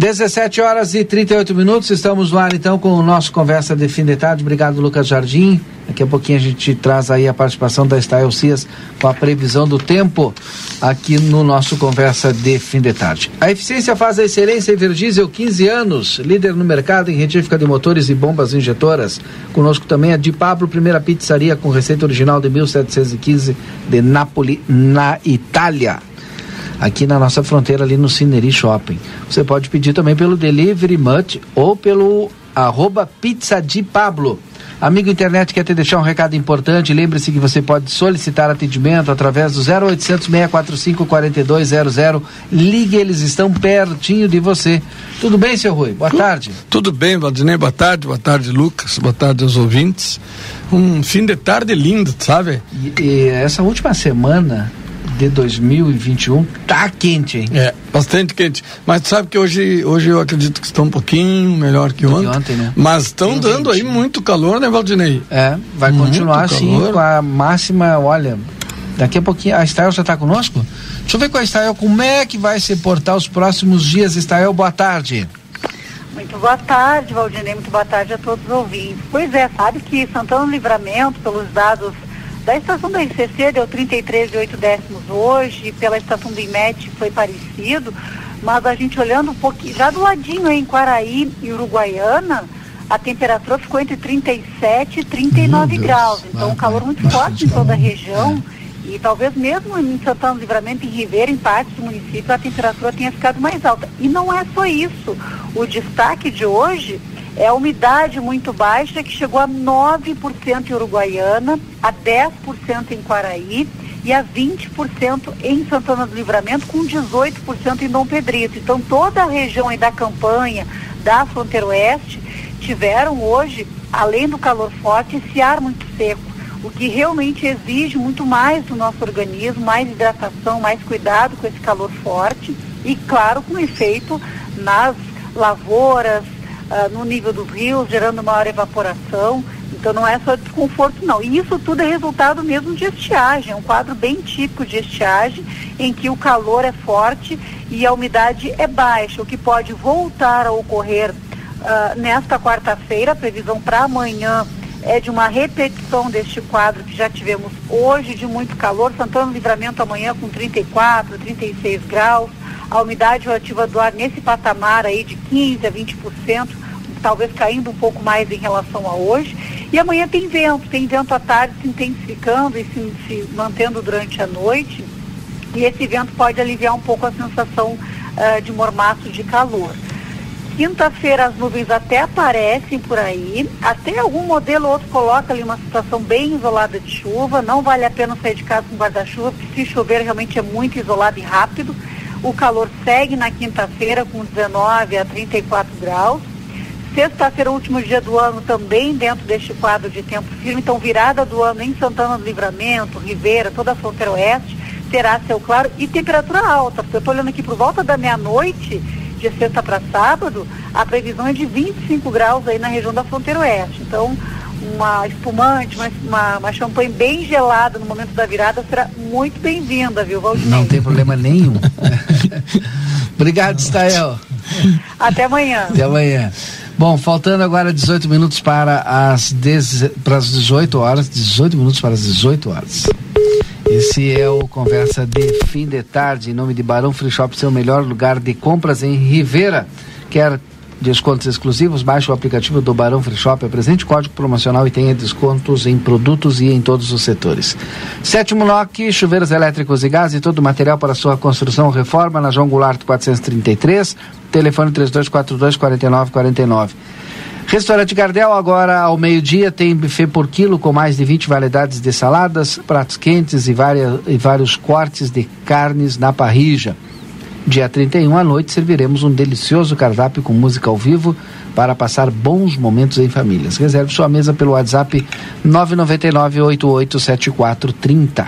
17 horas e 38 minutos, estamos ar então com o nosso Conversa de Fim de Tarde. Obrigado, Lucas Jardim. Daqui a pouquinho a gente traz aí a participação da Estael Cias com a previsão do tempo aqui no nosso Conversa de Fim de Tarde. A eficiência faz a excelência Everdiesel 15 anos, líder no mercado em retífica de motores e bombas injetoras. Conosco também a Di Pablo, primeira pizzaria com receita original de 1715 de Nápoles, na Itália aqui na nossa fronteira, ali no Cineri Shopping. Você pode pedir também pelo Delivery Much ou pelo arroba Pizza de Pablo. Amigo internet, quer te deixar um recado importante? Lembre-se que você pode solicitar atendimento através do 0800 645 4200. Ligue, eles estão pertinho de você. Tudo bem, seu Rui? Boa tarde. Tudo bem, Valdinei. Boa tarde. Boa tarde, Lucas. Boa tarde aos ouvintes. Um fim de tarde lindo, sabe? E, e essa última semana de 2021 tá quente, hein? É, bastante quente. Mas sabe que hoje, hoje eu acredito que está um pouquinho melhor que ontem. ontem né? Mas estão dando aí muito calor, né, Valdinei? É, vai muito continuar assim com a máxima, olha, daqui a pouquinho. A Estael já está conosco? Deixa eu ver com a Estael como é que vai se portar os próximos dias. Estael, boa tarde. Muito boa tarde, Valdinei. Muito boa tarde a todos os ouvintes. Pois é, sabe que Santana Livramento, pelos dados da estação da ICC deu 33,8 décimos hoje, pela estação do IMET foi parecido, mas a gente olhando um pouquinho, já do ladinho em Quaraí e Uruguaiana, a temperatura ficou entre 37 e 39 graus. Então, um calor muito forte em toda a região. E talvez mesmo em Santana do Livramento, em Ribeira, em partes do município, a temperatura tenha ficado mais alta. E não é só isso. O destaque de hoje é a umidade muito baixa, que chegou a 9% em Uruguaiana, a 10% em Quaraí e a 20% em Santana do Livramento, com 18% em Dom Pedrito. Então, toda a região da campanha, da fronteira oeste, tiveram hoje, além do calor forte, esse ar muito seco, o que realmente exige muito mais do nosso organismo, mais hidratação, mais cuidado com esse calor forte e, claro, com efeito nas lavouras, uh, no nível dos rios, gerando maior evaporação. Então não é só desconforto não. E isso tudo é resultado mesmo de estiagem, é um quadro bem típico de estiagem, em que o calor é forte e a umidade é baixa, o que pode voltar a ocorrer uh, nesta quarta-feira, a previsão para amanhã é de uma repetição deste quadro que já tivemos hoje de muito calor, Santana Livramento amanhã com 34, 36 graus, a umidade relativa do ar nesse patamar aí de 15 a 20%, talvez caindo um pouco mais em relação a hoje. E amanhã tem vento, tem vento à tarde se intensificando e se, se mantendo durante a noite. E esse vento pode aliviar um pouco a sensação uh, de mormaço de calor. Quinta-feira as nuvens até aparecem por aí, até algum modelo ou outro coloca ali uma situação bem isolada de chuva, não vale a pena sair de casa com guarda-chuva, porque se chover realmente é muito isolado e rápido. O calor segue na quinta-feira com 19 a 34 graus. Sexta-feira, último dia do ano, também dentro deste quadro de tempo firme. Então, virada do ano em Santana do Livramento, Ribeira, toda a fronteira oeste, terá céu claro e temperatura alta. Porque eu estou olhando aqui por volta da meia-noite, de sexta para sábado, a previsão é de 25 graus aí na região da fronteira oeste. Então, uma espumante, uma, uma, uma champanhe bem gelada no momento da virada será muito bem-vinda, viu, Valdir? Não tem problema nenhum. Obrigado, Stael. Até amanhã. Até amanhã. Bom, faltando agora 18 minutos para as, dez, para as 18 horas, 18 minutos para as 18 horas. Esse é o Conversa de Fim de Tarde, em nome de Barão Free Shop, seu melhor lugar de compras em Rivera. Quer descontos exclusivos, baixe o aplicativo do Barão Free Shop, apresente código promocional e tenha descontos em produtos e em todos os setores. Sétimo NOC, chuveiros elétricos e gás e todo o material para sua construção ou reforma na João Goulart 433, telefone 3242 4949. Restaurante Gardel, agora ao meio-dia, tem buffet por quilo com mais de 20 variedades de saladas, pratos quentes e, várias, e vários cortes de carnes na parrija. Dia 31 à noite serviremos um delicioso cardápio com música ao vivo para passar bons momentos em famílias. Reserve sua mesa pelo WhatsApp 999-887430.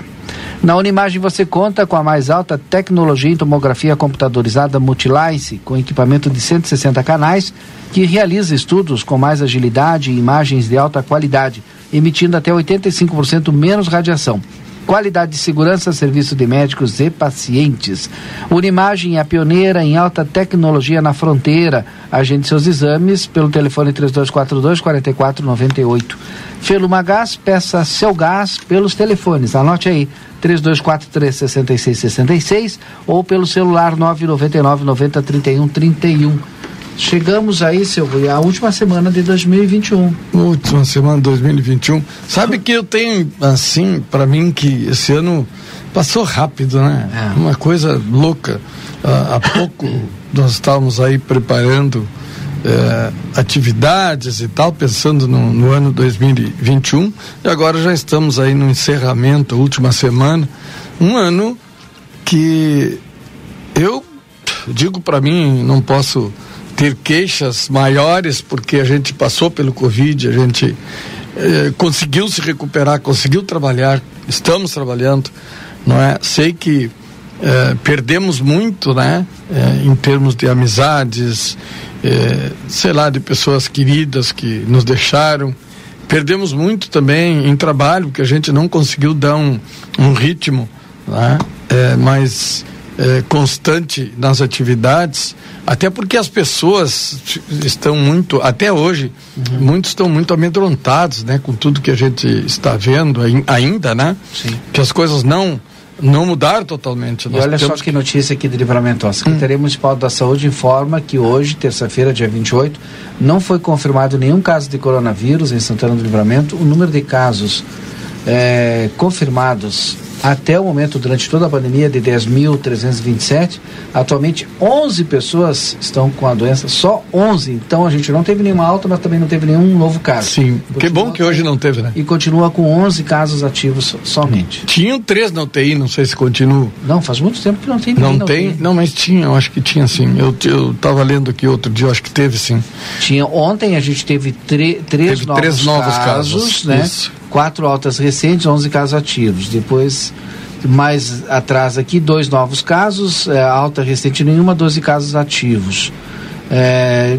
Na Unimagem você conta com a mais alta tecnologia em tomografia computadorizada Multilice, com equipamento de 160 canais, que realiza estudos com mais agilidade e imagens de alta qualidade, emitindo até 85% menos radiação Qualidade de segurança, serviço de médicos e pacientes. Unimagem é a pioneira em alta tecnologia na fronteira. Agende seus exames pelo telefone 3242-4498. Feluma Gás, peça seu gás pelos telefones. Anote aí, 3243-6666 ou pelo celular 999 90 31 31. Chegamos aí, Silvio, a última semana de 2021. Última semana de 2021. Sabe que eu tenho, assim, para mim, que esse ano passou rápido, né? É. Uma coisa louca. há pouco nós estávamos aí preparando é, atividades e tal, pensando no, no, ano 2021, e agora já estamos aí no encerramento, última semana. Um ano que eu digo para mim, não posso ter queixas maiores, porque a gente passou pelo Covid, a gente eh, conseguiu se recuperar, conseguiu trabalhar, estamos trabalhando, não é? Sei que eh, perdemos muito, né? Eh, em termos de amizades, sei lá, de pessoas queridas que nos deixaram. Perdemos muito também em trabalho, porque a gente não conseguiu dar um, um ritmo, né? mas constante nas atividades até porque as pessoas estão muito, até hoje, uhum. muitos estão muito amedrontados, né, com tudo que a gente está vendo ainda, né? Sim. Que as coisas não não mudaram totalmente. Nós e olha só que notícia aqui de livramento. A Secretaria hum. Municipal da Saúde informa que hoje, terça-feira, dia 28, não foi confirmado nenhum caso de coronavírus em Santana do Livramento. O número de casos é, confirmados até o momento, durante toda a pandemia, de 10.327. Atualmente, 11 pessoas estão com a doença, só 11. Então, a gente não teve nenhuma alta, mas também não teve nenhum novo caso. Sim, continua que bom que hoje não teve, né? E continua com 11 casos ativos somente. Tinham três na UTI, não sei se continua. Não, faz muito tempo que não tem Não tem? Não, mas tinha, eu acho que tinha sim. Eu, eu tava lendo aqui outro dia, eu acho que teve sim. Tinha, ontem a gente teve três, teve novos, três novos casos, casos né? Isso quatro altas recentes, 11 casos ativos. Depois, mais atrás aqui, dois novos casos, é, alta recente nenhuma, 12 casos ativos. É,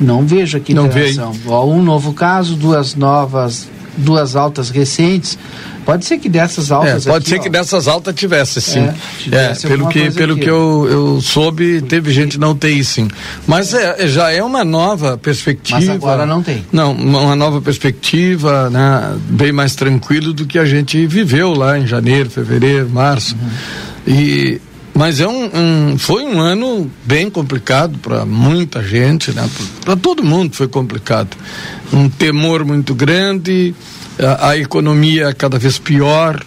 não vejo aqui não interação. Um novo caso, duas novas, duas altas recentes. Pode ser que dessas altas. É, pode aqui, ser ó, que dessas altas tivesse, sim. É, tivesse é pelo que, pelo que eu, eu soube, teve gente não tem sim. Mas é, já é uma nova perspectiva. Mas agora não tem. Não, uma nova perspectiva, né? Bem mais tranquilo do que a gente viveu lá em janeiro, fevereiro, março. Uhum. E mas é um, um, foi um ano bem complicado para muita gente, né? Para todo mundo foi complicado. Um temor muito grande, a, a, economia cada vez pior,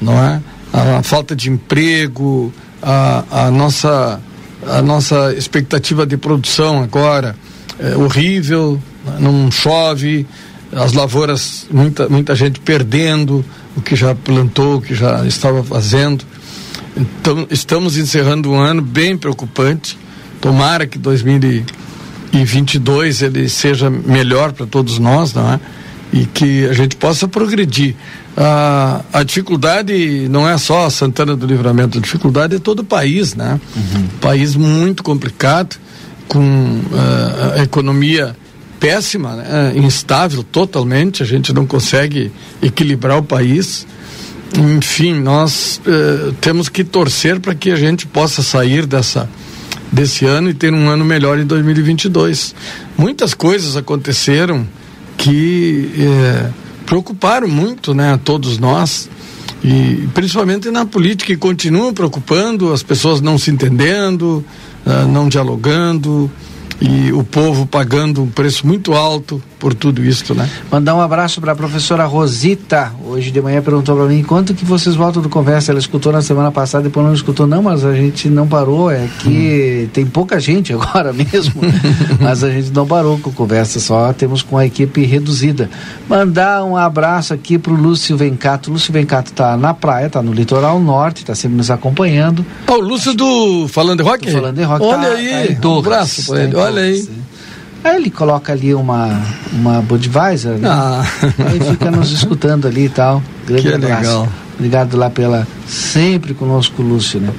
não é? A, a falta de emprego, a, a, nossa, a nossa expectativa de produção agora é horrível, não chove, as lavouras, muita, muita gente perdendo o que já plantou, o que já estava fazendo. Então, estamos encerrando um ano bem preocupante. Tomara que 2022 ele seja melhor para todos nós, não é? e que a gente possa progredir. A, a dificuldade não é só Santana do Livramento, a dificuldade é todo o país, né? Uhum. País muito complicado, com uh, a economia péssima, né? instável totalmente, a gente não consegue equilibrar o país. Enfim, nós uh, temos que torcer para que a gente possa sair dessa desse ano e ter um ano melhor em 2022. Muitas coisas aconteceram que é, preocuparam muito né, a todos nós, e principalmente na política, que continuam preocupando, as pessoas não se entendendo, uh, não dialogando e o povo pagando um preço muito alto por tudo isso, né? Mandar um abraço para a professora Rosita. Hoje de manhã perguntou para mim quanto que vocês voltam do conversa. Ela escutou na semana passada, depois não escutou não, mas a gente não parou. É que hum. tem pouca gente agora mesmo, mas a gente não parou com conversa. Só temos com a equipe reduzida. Mandar um abraço aqui para o Lúcio Vencato. Lúcio Vencato está na praia, está no litoral norte, está sempre nos acompanhando. Oh, o Lúcio do Falando de Rock? Do Falando de Rock. Olha tá, aí, tá um abraço. Olha aí. Aí ele coloca ali uma, uma Budweiser, né? Ah. Aí fica nos escutando ali e tal. Grande que abraço. legal. Obrigado lá pela. Sempre conosco, Lúcio, né?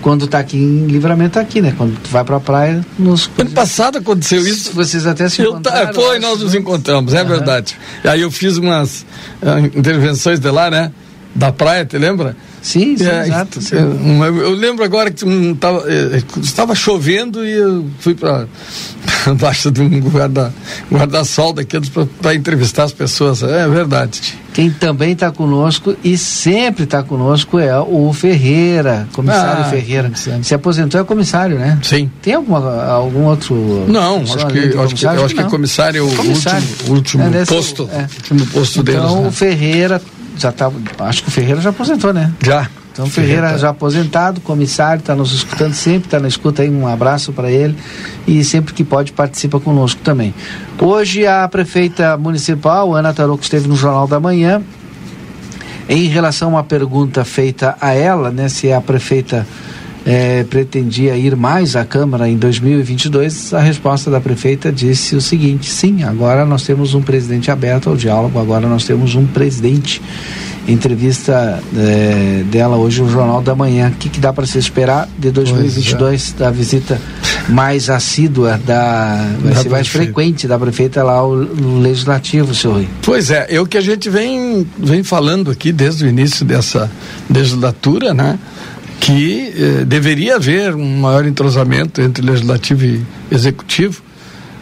Quando tá aqui em livramento, tá aqui, né? Quando tu vai pra praia, nos. Ano passado aconteceu isso. Vocês até se encontraram. Foi, nós nos encontramos, é uhum. verdade. Aí eu fiz umas uh, intervenções de lá, né? da praia, te lembra? Sim, sim, é, exato. Sim. Eu, eu, lembro agora que um, tava, é, estava chovendo e eu fui para baixo de um guarda, guarda-sol daqueles para entrevistar as pessoas. É verdade. Quem também está conosco e sempre está conosco é o Ferreira, comissário ah, Ferreira. Se aposentou é comissário, né? Sim. Tem alguma, algum outro. Não, acho que, acho que, eu acho que comissário é o comissário. último, último é, posto. É. Último posto então, deles. Então né? o Ferreira já tá. Acho que o Ferreira já aposentou, né? Já. Então o Ferreira já aposentado, comissário, está nos escutando sempre, está na escuta aí, um abraço para ele e sempre que pode participa conosco também. Hoje a prefeita municipal, Ana Taroco, esteve no Jornal da Manhã em relação a uma pergunta feita a ela, né, se a prefeita é, pretendia ir mais à Câmara em 2022, a resposta da prefeita disse o seguinte: sim, agora nós temos um presidente aberto ao diálogo, agora nós temos um presidente. Entrevista é, dela hoje no Jornal da Manhã. O que, que dá para se esperar de 2022 é. da visita mais assídua, da, vai da ser mais frequente da prefeita lá ao, Legislativo, senhor Rui? Pois é, é o que a gente vem, vem falando aqui desde o início dessa legislatura, né? Que eh, deveria haver um maior entrosamento entre legislativo e executivo.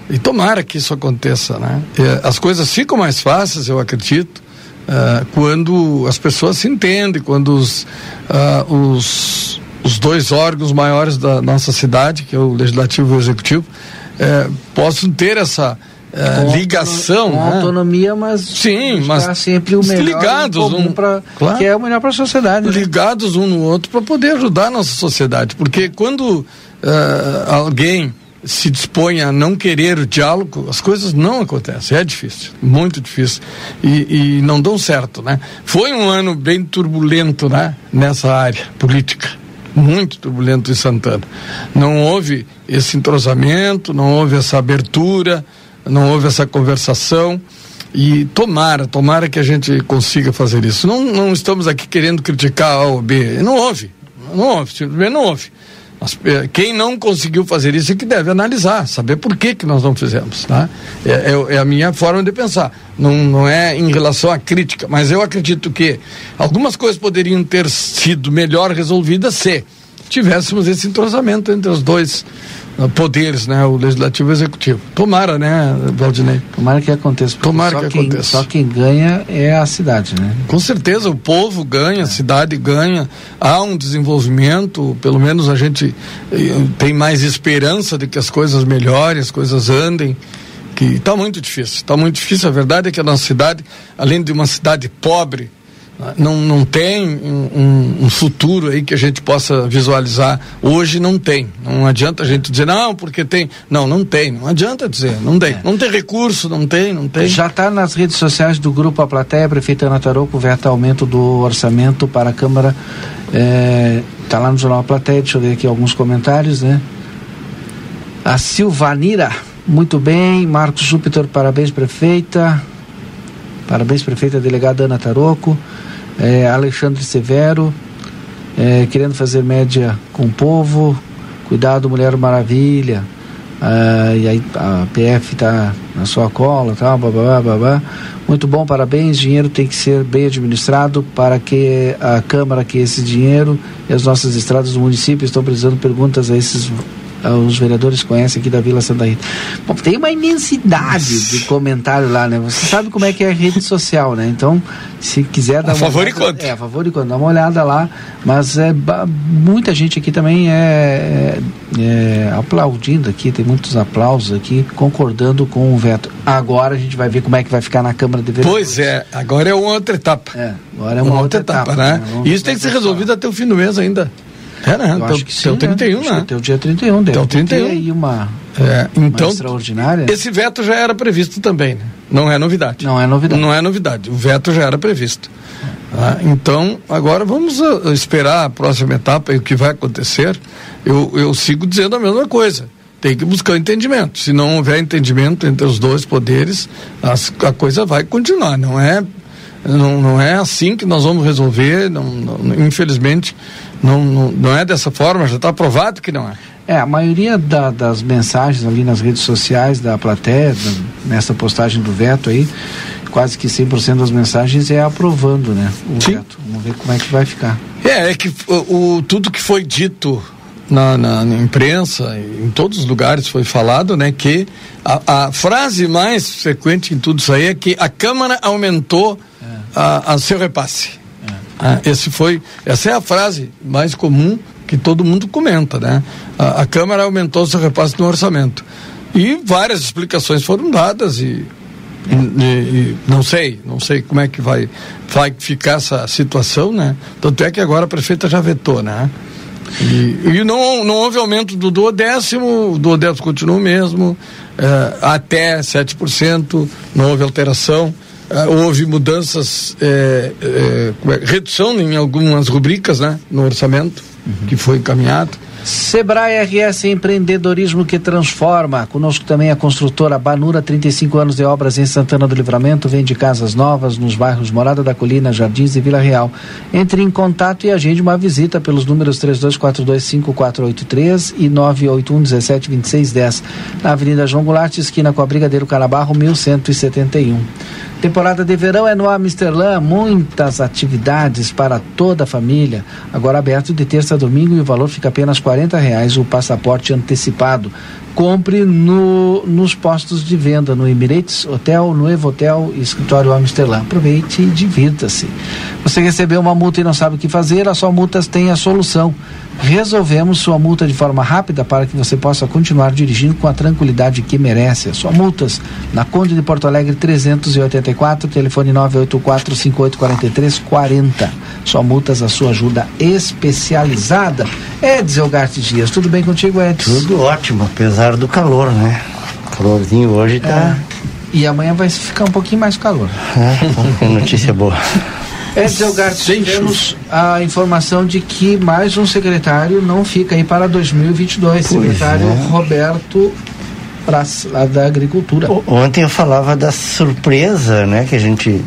E tomara que isso aconteça, né? Eh, as coisas ficam mais fáceis, eu acredito, uh, quando as pessoas se entendem, quando os, uh, os, os dois órgãos maiores da nossa cidade, que é o legislativo e o executivo, uh, possam ter essa uh, ligação. Com né? autonomia, mas sim, mas sempre o melhor ligados um, pra, claro, que é o melhor para a sociedade. Né? Ligados um no outro para poder ajudar a nossa sociedade, porque quando uh, alguém se dispõe a não querer o diálogo, as coisas não acontecem. É difícil, muito difícil. E, e, não dão certo, né? Foi um ano bem turbulento, né? Nessa área política. Muito turbulento em Santana. Não houve esse entrosamento, não houve essa abertura, não houve essa conversação e tomara, tomara que a gente consiga fazer isso. Não, não estamos aqui querendo criticar A ou B, não houve, não houve, simplesmente não houve. Mas, eh, quem não conseguiu fazer isso é que deve analisar, saber por que, que nós não fizemos. Tá? É, é, é, a minha forma de pensar. Não, não é em relação à crítica, mas eu acredito que algumas coisas poderiam ter sido melhor resolvidas se tivéssemos esse entrosamento entre os dois poderes, né? O legislativo e o executivo. Tomara, né, Valdinei? Tomara que aconteça. Tomara que quem, aconteça. Só quem ganha é a cidade, né? Com certeza, o povo ganha, a cidade ganha, há um desenvolvimento, pelo menos a gente eh, tem mais esperança de que as coisas melhorem, as coisas andem que está muito difícil, está muito difícil. A verdade é que a nossa cidade, além de uma cidade pobre, não, não tem um, um, futuro aí que a gente possa visualizar. Hoje não tem. Não adianta a gente dizer, não, porque tem. Não, não tem. Não adianta dizer, não tem. É. Não tem recurso, não tem, não tem. Já está nas redes sociais do Grupo A Plateia, Prefeita Ana Tarouco, verta aumento do orçamento para a Câmara. Está é, tá lá no Jornal A Plateia, deixa eu ver aqui alguns comentários, né? A Silvanira, muito bem. Marcos Júpiter, parabéns, prefeita. Parabéns, prefeita delegada Ana Taroco é, Alexandre Severo, é, querendo fazer média com o povo, cuidado Mulher Maravilha, ah, e aí a PF está na sua cola, tal, babá, babá. Muito bom, parabéns. Dinheiro tem que ser bem administrado para que a Câmara, que esse dinheiro e as nossas estradas do município estão precisando perguntas a esses os vereadores conhecem aqui da Vila Santa Rita. Bom, tem uma imensidade de comentário lá, né? Você sabe como é que é a rede social, né? Então, se quiser dar a uma favor olhada, e quanto? É, a favor e quanto, dá uma olhada lá. Mas é, muita gente aqui também é, é, é, aplaudindo aqui, tem muitos aplausos aqui, concordando com o veto. Agora a gente vai ver como é que vai ficar na Câmara de Vereadores. Pois é, agora é uma outra etapa. É, agora é uma, uma outra, outra, etapa, etapa né? né? Isso tem que ser resolvido até o fim do mês ainda. É, né? Eu acho que sim, até o 31, né? Até o dia 31, deve até o 31. ter aí uma, é, então, uma extraordinária. Esse veto já era previsto também, né? Não é novidade. Não é novidade. Não é novidade. O veto já era previsto. Ah, então, agora vamos uh, esperar a próxima etapa e o que vai acontecer. Eu, eu sigo dizendo a mesma coisa. Tem que buscar entendimento. Se não houver entendimento entre os dois poderes, as, a coisa vai continuar. Não é, não, não é assim que nós vamos resolver. Não, não, infelizmente, não, não, não é dessa forma, já está provado que não é. É, a maioria da, das mensagens ali nas redes sociais da plateia, da, nessa postagem do veto aí, quase que 100% das mensagens é aprovando, né? O Sim. veto. Vamos ver como é que vai ficar. É, é que o, o tudo que foi dito na, na, na, imprensa, em todos os lugares foi falado, né, que a, a, frase mais frequente em tudo isso aí é que a Câmara aumentou é. a, a, seu repasse. Ah, esse foi, essa é a frase mais comum que todo mundo comenta, né? A, a Câmara aumentou seu repasse no orçamento. E várias explicações foram dadas e e, e, não sei, não sei como é que vai, vai ficar essa situação, né? Tanto é que agora a prefeita já vetou, né? E, e não, não houve aumento do duodécimo, o duodécimo continua o mesmo, eh, até 7%, não houve alteração. Eh, houve mudanças, eh, é, redução em algumas rubricas né, no orçamento, uhum. que foi encaminhado. Sebrae RS Empreendedorismo que transforma. Conosco também a construtora Banura, 35 anos de obras em Santana do Livramento, vende casas novas nos bairros Morada da Colina, Jardins e Vila Real. Entre em contato e agende uma visita pelos números 32425483 e 981172610, na Avenida João Goulart, esquina com a Brigadeiro Canabarro, 1171. Temporada de verão é no Amsterdã, muitas atividades para toda a família. Agora aberto de terça a domingo e o valor fica apenas R$ reais o passaporte antecipado. Compre no, nos postos de venda no Emirates Hotel, no Hotel e Escritório Amsterdã. Aproveite e divirta-se. Você recebeu uma multa e não sabe o que fazer? A sua multas tem a solução. Resolvemos sua multa de forma rápida para que você possa continuar dirigindo com a tranquilidade que merece. Sua multas na Conde de Porto Alegre 384, telefone 984 5843 40. Sua multas, a sua ajuda especializada. Edson Elgarte Dias, tudo bem contigo, Edson? Tudo ótimo, apesar do calor, né? calorzinho hoje tá. É. E amanhã vai ficar um pouquinho mais calor. É, notícia boa. Edson Garcia, temos a informação de que mais um secretário não fica aí para 2022, pois secretário é. Roberto Praz, lá da Agricultura. Ontem eu falava da surpresa, né, que a gente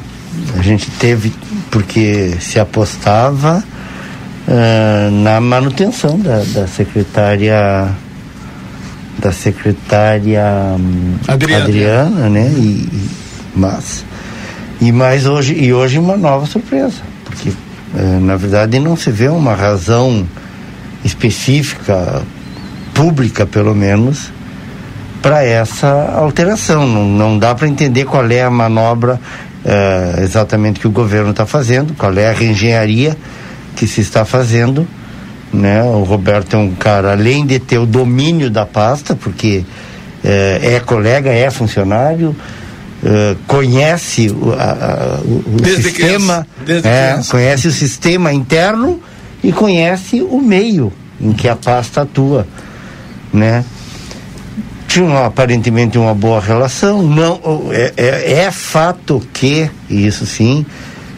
a gente teve porque se apostava uh, na manutenção da, da secretária da secretária um, Adriana. Adriana, né, e, e mas e mais hoje e hoje uma nova surpresa, porque eh, na verdade não se vê uma razão específica pública, pelo menos, para essa alteração. Não, não dá para entender qual é a manobra eh, exatamente que o governo está fazendo, qual é a reengenharia que se está fazendo. Né? O Roberto é um cara, além de ter o domínio da pasta, porque eh, é colega, é funcionário, Uh, conhece o, a, o sistema, é, conhece o sistema interno e conhece o meio em que a pasta atua, né? Tinha aparentemente uma boa relação, não é, é, é fato que isso sim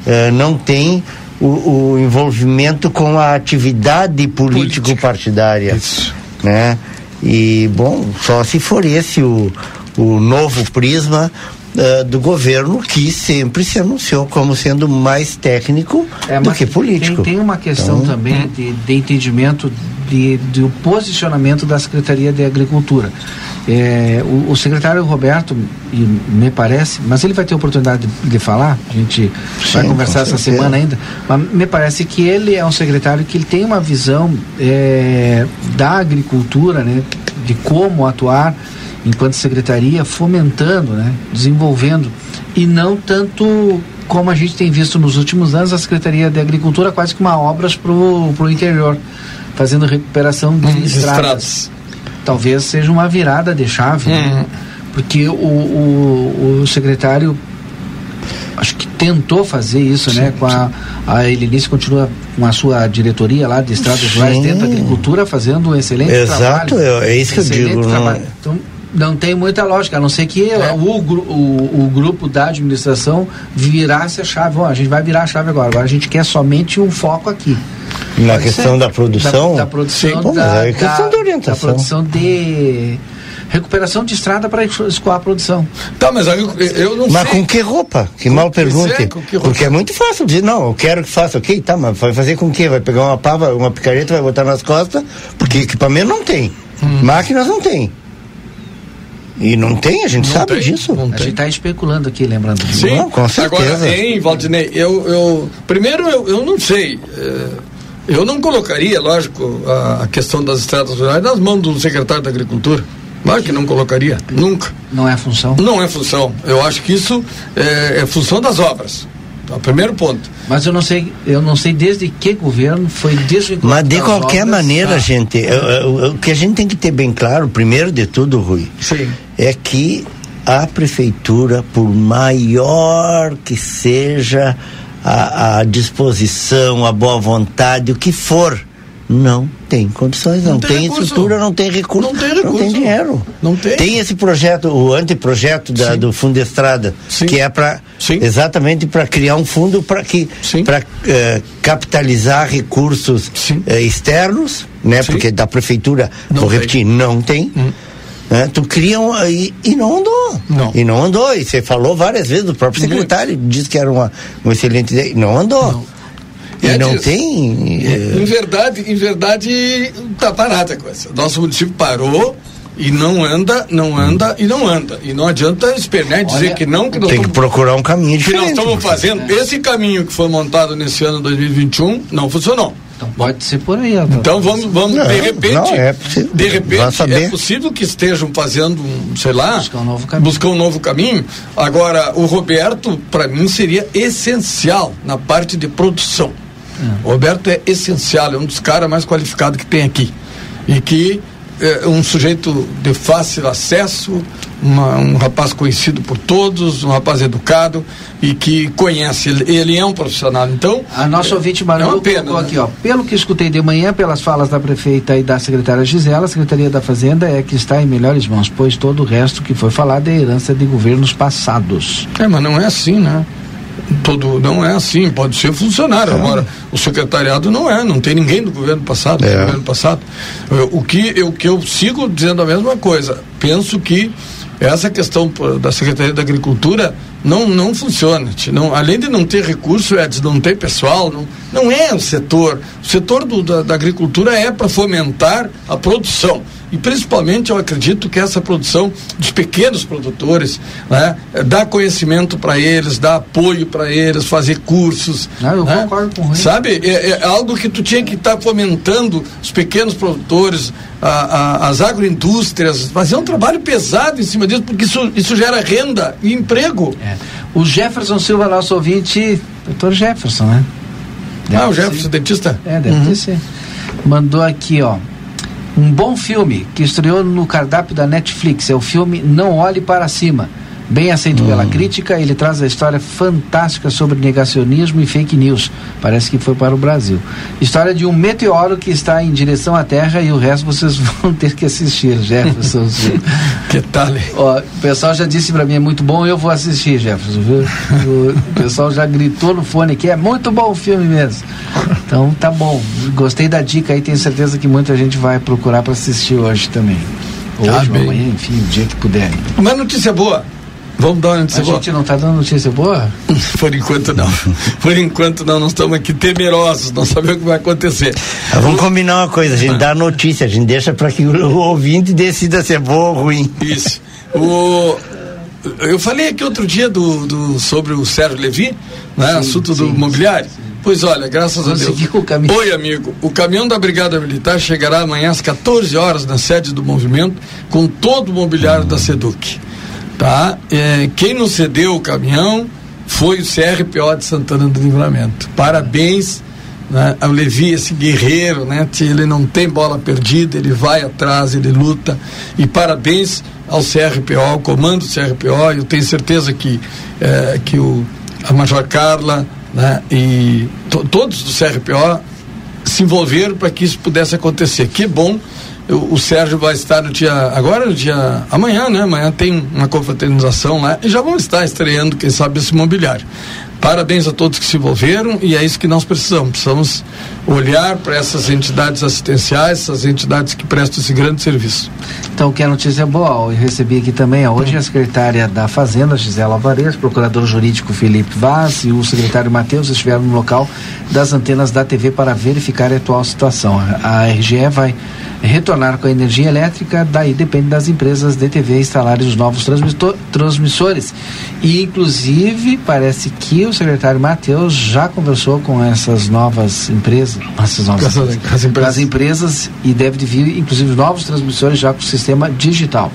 uh, não tem o, o, envolvimento com a atividade político partidária, isso. né? E bom, só se for esse o, o novo prisma uh, do governo que sempre se anunciou como sendo mais técnico é, do que político. Tem, tem uma questão então, também de, de entendimento de, do posicionamento da Secretaria de Agricultura. É, o, o, secretário Roberto, me parece, mas ele vai ter oportunidade de, de falar, a gente Sim, vai conversar essa semana ainda, mas me parece que ele é um secretário que ele tem uma visão é, da agricultura, né, de como atuar enquanto secretaria, fomentando, né, desenvolvendo, e não tanto como a gente tem visto nos últimos anos, a Secretaria de Agricultura quase que uma obras para o interior, fazendo recuperação de hum, estradas. Talvez seja uma virada de chave, né? hum. né? porque o, o, o, secretário acho que tentou fazer isso, sim, né? Com a, a Elinice continua com a sua diretoria lá de estradas rurais dentro da agricultura, fazendo um excelente Exato, trabalho. Exato, é isso que eu digo. Não... Então, não tem muita lógica, a não ser que é. o, o, o, grupo da administração virasse a chave. Bom, a gente vai virar a chave agora. Agora a gente quer somente um foco aqui. Na Pode questão ser? da produção? Da, da produção, Sim, da, é questão da, de orientação. Da produção de recuperação de estrada para escoar a produção. Tá, mas eu, eu não mas sei. com que roupa? Que com mal pergunte. É, que Porque é muito fácil dizer, não, eu quero que faça, ok, tá, mas vai fazer com que? Vai pegar uma pava, uma picareta, vai botar nas costas, porque equipamento não tem. Hum. Máquinas não tem. E não tem, a gente não sabe tem, disso. a gente está especulando aqui, lembrando. Sim, não, com certeza. Agora, hein, Valdinei, eu, eu primeiro eu, eu não sei. É, eu não colocaria, lógico, a, a, questão das estradas rurais nas mãos do secretário da Agricultura. Claro que não colocaria, nunca. Não é função? Não é função. Eu acho que isso é, é função das obras. Tá, primeiro ponto. Mas eu não sei, eu não sei desde que governo foi desvinculado. Mas de qualquer obras, maneira, ah. gente, o que a gente tem que ter bem claro, primeiro de tudo, Rui, Sim. É que a prefeitura, por maior que seja a, a disposição, a boa vontade, o que for, não tem condições, não, não tem, tem estrutura, não tem recurso, não tem, recurso, não tem dinheiro. Não tem. Tem esse projeto, o anteprojeto da, do Fundo Estrada, Sim. que é para exatamente para criar um fundo para que para eh, capitalizar recursos eh, externos, né? Porque da prefeitura, não vou repetir, não tem. Hum. Né? Tu cria um, e, e, não andou. Não. E não andou. E você falou várias vezes, o próprio secretário disse que era uma, uma excelente ideia. Não andou. Não. E é não tem. É... Em verdade, em verdade, tá parada a coisa. Nosso município parou e não anda, não anda e não anda. E não adianta esperar e dizer que não, que Tem que procurar um caminho diferente. Que nós estamos fazendo. É. Esse caminho que foi montado nesse ano 2021 não funcionou. Então pode ser por aí. Então vamos, vamos não, de repente, não, é possível. de repente é possível que estejam fazendo, um, sei lá, buscar um novo caminho. Buscar um novo caminho. Agora, o Roberto, para mim, seria essencial na parte de produção. É. O Roberto é essencial, é um dos caras mais qualificados que tem aqui. E que é um sujeito de fácil acesso, uma, um rapaz conhecido por todos, um rapaz educado e que conhece. Ele, é um profissional. Então. A nossa é, ouvinte Manuel é pena, né? aqui, ó. Pelo que escutei de manhã, pelas falas da prefeita e da secretária Gisela, a Secretaria da Fazenda é que está em melhores mãos, pois todo o resto que foi falado é herança de governos passados. É, mas não é assim, né? Todo não é assim, pode ser funcionário. É. Agora, o secretariado não é, não tem ninguém do governo passado, é. do governo passado. Eu, o que eu que eu sigo dizendo a mesma coisa. Penso que essa questão da Secretaria da Agricultura não não funciona. Não, além de não ter recurso, é de não ter pessoal, não, não é o setor. O setor do, da, da agricultura é para fomentar a produção e principalmente eu acredito que essa produção dos pequenos produtores, né, dá conhecimento para eles, dá apoio para eles, fazer cursos. Não, eu né? concordo com isso. Sabe? É, é, algo que tu tinha que estar tá fomentando os pequenos produtores, a, a, as agroindústrias, fazer um trabalho pesado em cima disso, porque isso, isso gera renda e emprego. É. O Jefferson Silva, nosso ouvinte, doutor Jefferson, né? Deve ah, o Jefferson, ser. dentista? É, deve uhum. ser. Mandou aqui, ó. Um bom filme que estreou no cardápio da Netflix. É o filme Não Olhe Para Cima Bem aceito hum. pela crítica, ele traz a história fantástica sobre negacionismo e fake news. Parece que foi para o Brasil. História de um meteoro que está em direção à Terra e o resto vocês vão ter que assistir, Jefferson. que tal? Ó, o pessoal já disse para mim, é muito bom, eu vou assistir, Jefferson. Viu? O pessoal já gritou no fone que é muito bom o filme mesmo. Então tá bom. Gostei da dica aí, tenho certeza que muita gente vai procurar para assistir hoje também. Hoje, ah, amanhã, enfim, o dia que puder. Uma notícia boa. Vamos dar uma notícia a boa. A gente não está dando notícia boa? Por enquanto não. Por enquanto não, nós estamos aqui temerosos, não sabemos o que vai acontecer. Ah, vamos combinar uma coisa, a gente dá notícia, a gente deixa para que o ouvinte decida se é boa ou ruim. Isso. O, eu falei aqui outro dia do, do sobre o Sérgio Levi, né, sim, assunto sim, do mobiliário. Sim. Pois olha, graças a Deus. O caminhão. Oi, amigo. O caminhão da Brigada Militar chegará amanhã às 14 horas na sede do movimento com todo o mobiliário da SEDUC. Tá? É, quem nos cedeu o caminhão foi o CRPO de Santana do Livramento. Parabéns né, ao Levi, esse guerreiro, né? Ele não tem bola perdida, ele vai atrás, ele luta. E parabéns ao CRPO, ao comando do CRPO. Eu tenho certeza que, é, que o, a Major Carla né, e to, todos do CRPO se envolveram para que isso pudesse acontecer. Que bom o, Sérgio vai estar no dia. Agora, no dia. Amanhã, né? Amanhã tem uma confraternização lá e já vão estar estreando, quem sabe, esse mobiliário. Parabéns a todos que se envolveram e é isso que nós precisamos. Precisamos olhar para essas entidades assistenciais, essas entidades que prestam esse grande serviço. Então, que a notícia boa, eu recebi aqui também, hoje a secretária da Fazenda, Gisela Alvarez, procurador jurídico Felipe Vaz e o secretário Matheus estiveram no local das antenas da TV para verificar a atual situação. A RGE vai retornar com a energia elétrica, daí depende das empresas de TV instalarem os novos transmissores. E, inclusive, parece que o secretário Matheus já conversou com essas novas empresas, essas novas as, empresas. as empresas, e deve vir, inclusive, novos transmissores já com o sistema digital.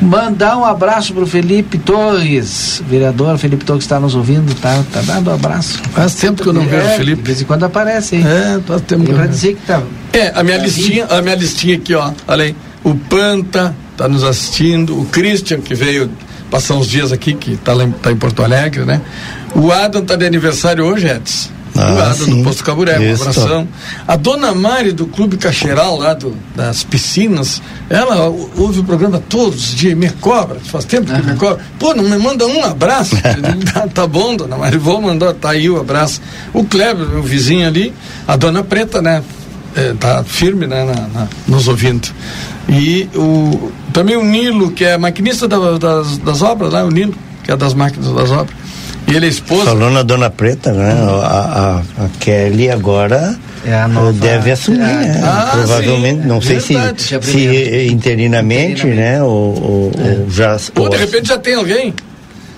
Mandar um abraço para o Felipe Torres, vereador Felipe Torres está nos ouvindo, tá, tá dando um abraço. Faz tempo que eu não vejo é, o Felipe. De vez em quando aparece, hein? É, faz tempo que eu dizer que tá. É, a minha tá listinha, a minha listinha aqui, ó, olha aí. O Panta está nos assistindo, o Christian que veio passar uns dias aqui, que está tá em Porto Alegre, né? O Adam está de aniversário hoje, Edson. Ah, do Posto Caburé, um abração. A dona Mari do Clube Cacheral, lá do, das piscinas, ela ouve o programa todos os dias, me cobra, faz tempo que me cobra. Pô, não me manda um abraço? tá, tá, bom, dona Mari, vou mandar, tá aí o abraço. O Kleber, meu vizinho ali, a dona Preta, né? É, tá firme, né, na, na, nos ouvindo. E o, também o Nilo, que é maquinista da, das, das obras, lá, o Nilo, que é das máquinas das obras e ele é esposa. Falou na Dona Preta, né? A, a, a Kelly agora é nova... deve assumir, é. né? Ah, Provavelmente, sim. não sei se, se interinamente, né? Ou, ou, é. ou já. Ou de repente já tem alguém.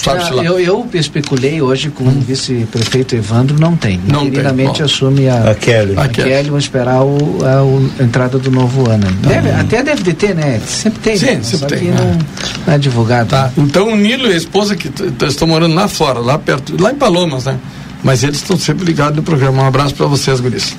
Ah, eu, eu especulei hoje com hum. o vice-prefeito Evandro, não tem. Não Inteiramente assume a, a Kelly. A, Kelly, vamos esperar o, a, a, entrada do novo ano. Deve, hum. Até deve de ter, né? Sempre tem. Sim, né? sempre tem. Não, não, é divulgado. Tá. Então o Nilo e a esposa que estão morando lá fora, lá perto, lá em Palomas, né? Mas eles estão sempre ligados no programa. Um abraço para vocês, guris.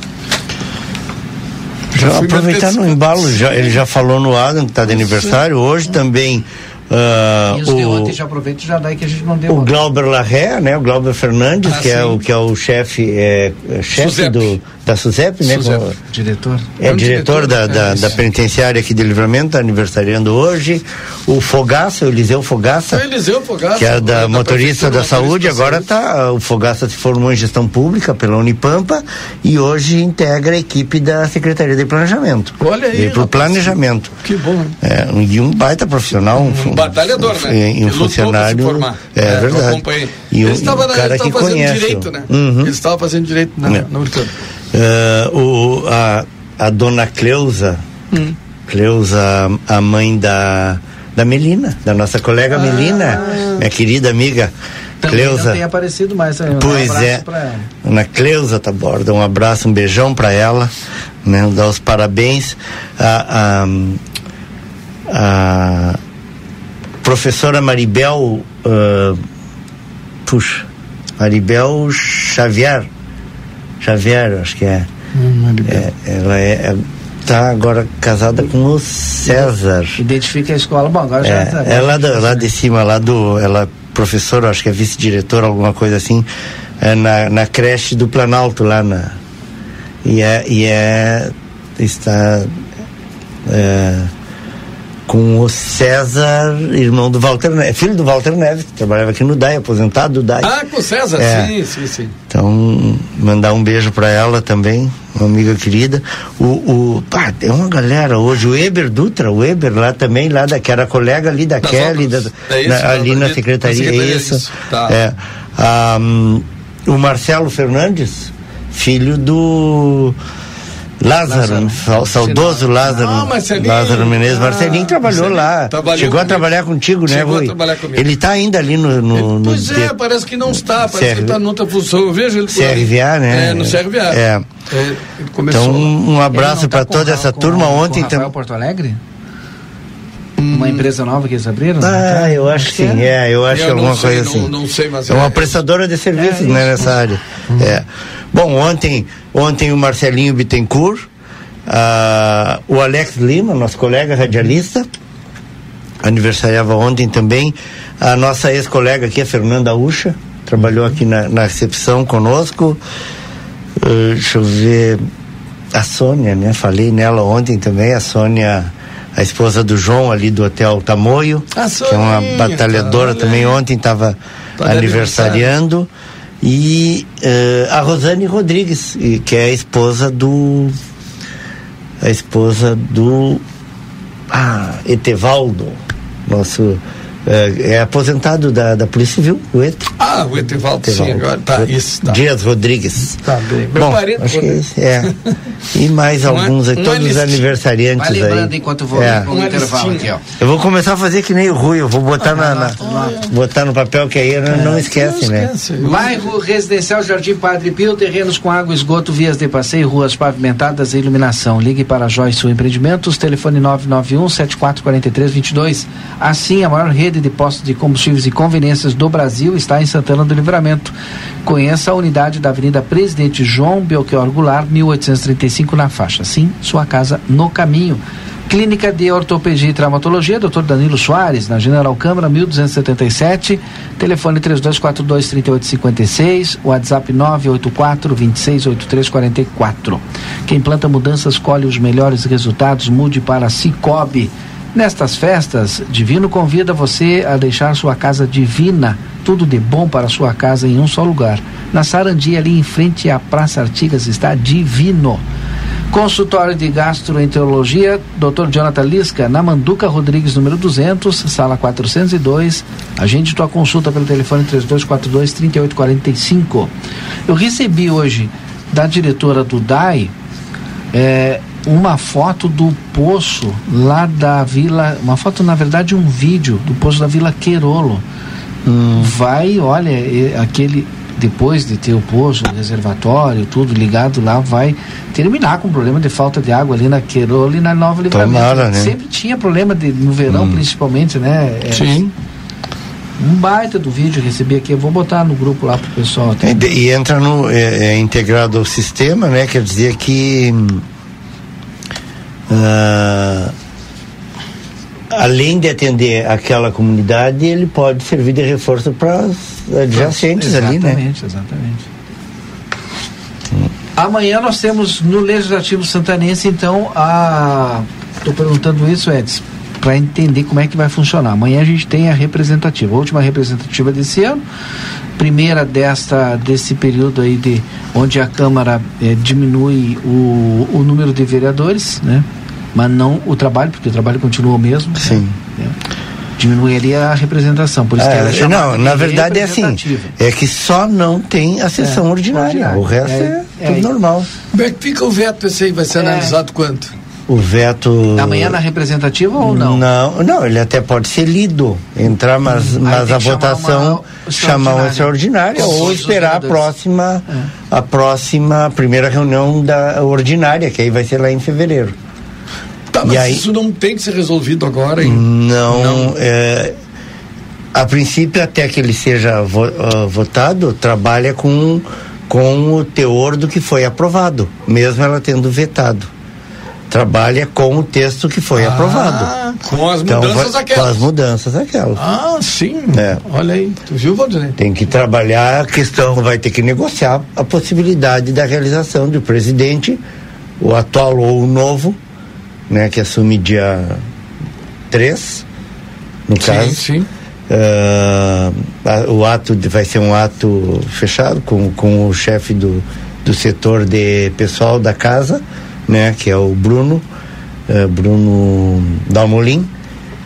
Já aproveitar no embalo, já, ele já falou no Adam que está de aniversário, hoje também Uh, e os o, de ontem já aproveita já daí que a gente não deu. O Glauber Larré, né? O Glauber Fernandes, ah, que, é o, que é o chefe é, é chefe do, da SUSEP, né? SUSEP. diretor. É, é diretor, diretor da, da, é da, penitenciária aqui de Livramento, tá aniversariando hoje. O Fogaça, o Eliseu Fogaça. É o Eliseu Fogaça. Que é da, da motorista da saúde, agora tá. O Fogaça se formou em gestão pública pela Unipampa e hoje integra a equipe da Secretaria de Planejamento. Olha aí. E pro planejamento. Que bom. É, e um baita profissional. Um, um batalhador, né? E um funcionário. É, é verdade. E um, ele estava, um cara ele que fazendo conhece. direito, né? Uhum. Ele estava fazendo direito na, é. na Uh, o, a, a dona Cleusa, hum. Cleusa, a mãe da, da Melina, da nossa colega ah. Melina, minha querida amiga. Também Cleusa. tem aparecido mais. Né? Pois um é. Na Cleusa Taborda, um abraço, um beijão para ela, né? Dar os parabéns. A, a, a professora Maribel, uh, puxa, Maribel Xavier, Xavier, acho que é. Hum, é ela é, está agora casada com o César. Identifica a escola, bom, agora é, já tá. É lá, do, lá de cima, lá do. Ela é professora, acho que é vice-diretora, alguma coisa assim, é na, na creche do Planalto, lá na. E é. E é está. É, com o César, irmão do Walter Neves, filho do Walter Neves, que trabalhava aqui no DAI, aposentado do DAI. Ah, com o César, é. sim, sim, sim. Então, mandar um beijo para ela também, uma amiga querida. O, o pá, tem uma galera hoje, o Eber Dutra, o Eber lá também, lá da, que era colega ali da das Kelly, da, é isso, na, ali na secretaria, é isso. isso. Tá. É, um, o Marcelo Fernandes, filho do Lázaro, Lázaro. saudoso Lázaro, não, Lázaro Menezes, Marcelinho trabalhou lá, trabalhou chegou a trabalhar contigo, né, Rui? Ele está ainda ali no, no, no Pois é, parece que não está, parece CR... que está noutra função, eu vejo ele CRVA, né? É, no CRVA. É. é então, um abraço para tá toda essa com, turma com, ontem. Com Rafael Porto Alegre? Uma empresa nova que eles abriram? Ah, eu acho que sim, é, eu acho eu que alguma sei, coisa assim. Não, não sei, mas é uma é, prestadora de serviços, é, né, nessa área. Uhum. É. Bom, ontem, ontem o Marcelinho Bittencourt, uh, o Alex Lima, nosso colega radialista, aniversariava ontem também, a nossa ex-colega aqui, a Fernanda Ucha, trabalhou aqui na, na recepção conosco. Uh, deixa eu ver. A Sônia, né? Falei nela ontem também, a Sônia, a esposa do João ali do Hotel Tamoio, que é uma batalhadora tá, também, ontem estava aniversariando. E uh, a Rosane Rodrigues, que é a esposa do. A esposa do. Ah, Etevaldo, nosso é, é, aposentado da, da Polícia Civil, o Et. Ah, o Etevaldo, sim, agora tá, isso, tá. Dias Rodrigues. Tá bem. Meu Bom, parente, acho que é, é. E mais um alguns, aí, todos os aniversariantes Vai lembrando aí. enquanto eu vou é. um intervalo aqui, ó. Eu vou começar a fazer que nem o Rui, eu vou botar ah, na, na botar no papel que aí não, não esquece, né? Bairro Residencial Jardim Padre Pio, terrenos com água, esgoto, vias de passeio, ruas pavimentadas e iluminação. Ligue para Joyce Empreendimentos, telefone 991 7443 22. Assim, a maior rede rede de postos de combustíveis e conveniências do Brasil está em Santana do Livramento. Conheça a unidade da Avenida Presidente João Belchior Goulart, 1835, na faixa. Sim, sua casa no caminho. Clínica de Ortopedia e Traumatologia, Dr. Danilo Soares, na General Câmara 1277, telefone 3242-3856, WhatsApp 984-268344. Quem planta mudanças colhe os melhores resultados, mude para Cicobi. Nestas festas, Divino convida você a deixar sua casa divina, tudo de bom para sua casa em um só lugar. Na Sarandia, ali em frente à Praça Artigas, está Divino. Consultório de Gastroenterologia, Dr. Jonathan Lisca, na Manduca Rodrigues, número 200, sala 402. Agende tua consulta pelo telefone 3242-3845. Eu recebi hoje da diretora do DAI é, uma foto do poço lá da vila, uma foto na verdade um vídeo do poço da Vila Querolo. Hum. Vai, olha, aquele depois de ter o poço, o reservatório, tudo ligado lá, vai terminar com problema de falta de água ali na Querolo e na Nova Livramento. Tomara, né? Sempre tinha problema de, no verão, hum. principalmente, né? É, Sim. Um baita do vídeo recebi aqui, eu vou botar no grupo lá pro pessoal. E, e, entra no é, é integrado ao sistema, né? Quer dizer que Uh, além de atender aquela comunidade, ele pode servir de reforço para as adjacentes ali, né? Exatamente, exatamente. Hum. Amanhã nós temos no Legislativo Santanense, então, a. Estou perguntando isso, Edson, para entender como é que vai funcionar. Amanhã a gente tem a representativa, a última representativa desse ano, primeira desta desse período aí de onde a Câmara eh, diminui o, o número de vereadores, né? mas não o trabalho, porque o trabalho continua o mesmo. Né? Sim. Né? Diminuiria a representação, por isso é, que ela é Não, na verdade é assim, é que só não tem a sessão é, ordinária, ordinária, o resto é, é, tudo normal. Como é que fica o veto esse aí? Vai ser analisado quanto? O veto. Amanhã na representativa ou não? Não, não, ele até pode ser lido, entrar, mas, hum, mas a votação chamar uma extraordinária ou esperar a próxima, a próxima primeira reunião da ordinária, que aí vai ser lá em fevereiro. Tá, mas aí, isso não tem que ser resolvido agora, hein? Não. não. É, a princípio, até que ele seja vo, uh, votado, trabalha com, com o teor do que foi aprovado, mesmo ela tendo vetado. Trabalha com o texto que foi ah, aprovado. Com as então, mudanças então, aquelas. Com as mudanças aquelas. Ah, sim. É. Olha aí, tu viu, Valdir? Tem que trabalhar a questão, vai ter que negociar a possibilidade da realização do presidente, o atual ou o novo, né, que assume dia 3, no sim, caso. Sim. Uh, o ato vai ser um ato fechado com, com o chefe do, do setor de pessoal da casa, né, que é o Bruno, uh, Bruno Dalmolin,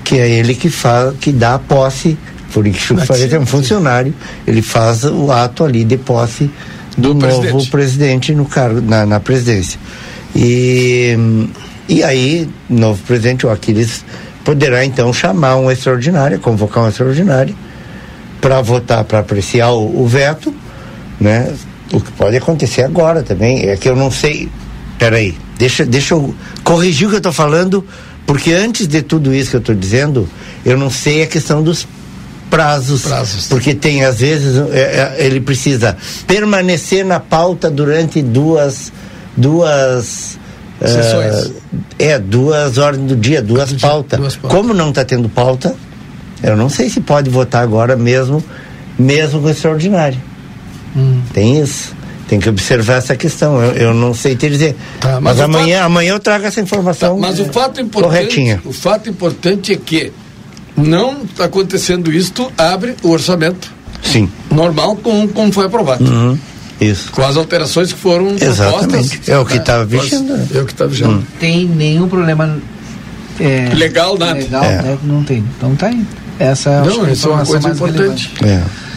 que é ele que faz, que dá a posse, por isso que é um funcionário, ele faz o ato ali de posse do, do novo presidente. presidente no cargo, na, na presidência. E e aí, novo presidente, o Aquiles, poderá então chamar uma extraordinária, convocar uma extraordinária, para votar, para apreciar o, o, veto, né? O que pode acontecer agora também. É que eu não sei. Peraí, deixa, deixa eu corrigir o que eu estou falando, porque antes de tudo isso que eu estou dizendo, eu não sei a questão dos prazos, prazos. porque tem às vezes é, é, ele precisa permanecer na pauta durante duas duas Sessões. É, é, duas ordens do dia, duas pautas. Duas pautas. Como não está tendo pauta, eu não sei se pode votar agora mesmo, mesmo com extraordinário. Hum. Tem isso. Tem que observar essa questão. Eu, eu não sei te dizer. Tá, mas, mas amanhã, fato... amanhã eu trago essa informação. Tá, mas o fato importante, corretinha. o fato importante é que não está acontecendo isto, abre o orçamento Sim. Normal como, como foi aprovado. Uhum. Isso. Com as alterações que foram Exatamente. propostas. É o que estava vigendo. né? É o que está vigendo. Não tem nenhum problema é, Legal, nada. legal, É. né? Não tem. Então tá aí. Essa é Não, a isso é uma coisa mais importante. relevante. É.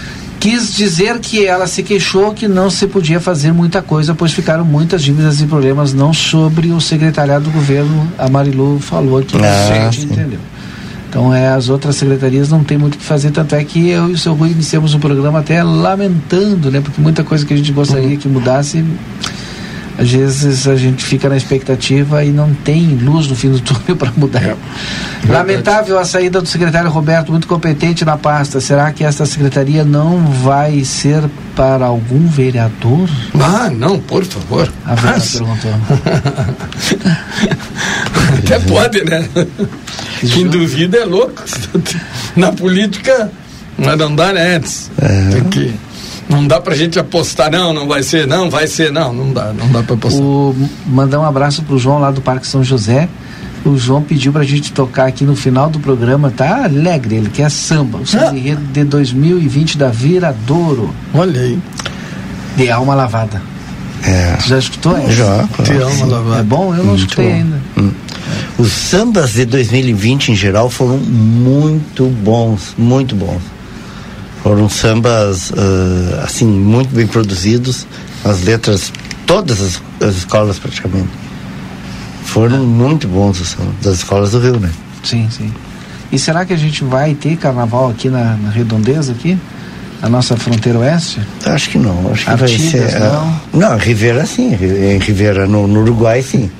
Quis dizer que ela se queixou que não se podia fazer muita coisa, pois ficaram muitas dívidas e problemas, não sobre o secretariado do governo. A Marilu falou aqui, Ah, a gente sim. entendeu. Então, é, as outras secretarias não tem muito o que fazer, tanto é que eu e o seu Rui iniciamos o programa até lamentando, né? Porque muita coisa que a gente gostaria que mudasse, às vezes a gente fica na expectativa e não tem luz no fim do túnel para mudar. Lamentável a saída do secretário Roberto, muito competente na pasta. Será que esta secretaria não vai ser para algum vereador? Ah, não, por favor. A Vera Mas, perguntou. até pode, né? Quem duvida é louco. Na política, mas não dá, né? Tem que. Não dá pra gente apostar, não, não vai ser, não, vai ser, não, não dá, não dá pra apostar. O, mandar um abraço pro João lá do Parque São José. O João pediu pra gente tocar aqui no final do programa, tá alegre, ele quer samba. O samba Ah. enredo de 2020 da Viradouro, Olha aí, de alma lavada. É. Tu já escutou? essa? Já, claro. amo, É lavado. bom? Eu não Muito escutei bom. ainda. Os sambas de 2020 em geral foram muito bons, muito bons. Foram sambas ah, assim muito bem produzidos, as letras todas as, as escolas praticamente. Foram muito bons os sambas das escolas do Rio, né? Sim, sim. E será que a gente vai ter carnaval aqui na, na redondeza aqui? A nossa fronteira oeste? Acho que não, acho que Artigas, vai ser. ah, não, Rivera sim, em Rivera no, no Uruguai sim.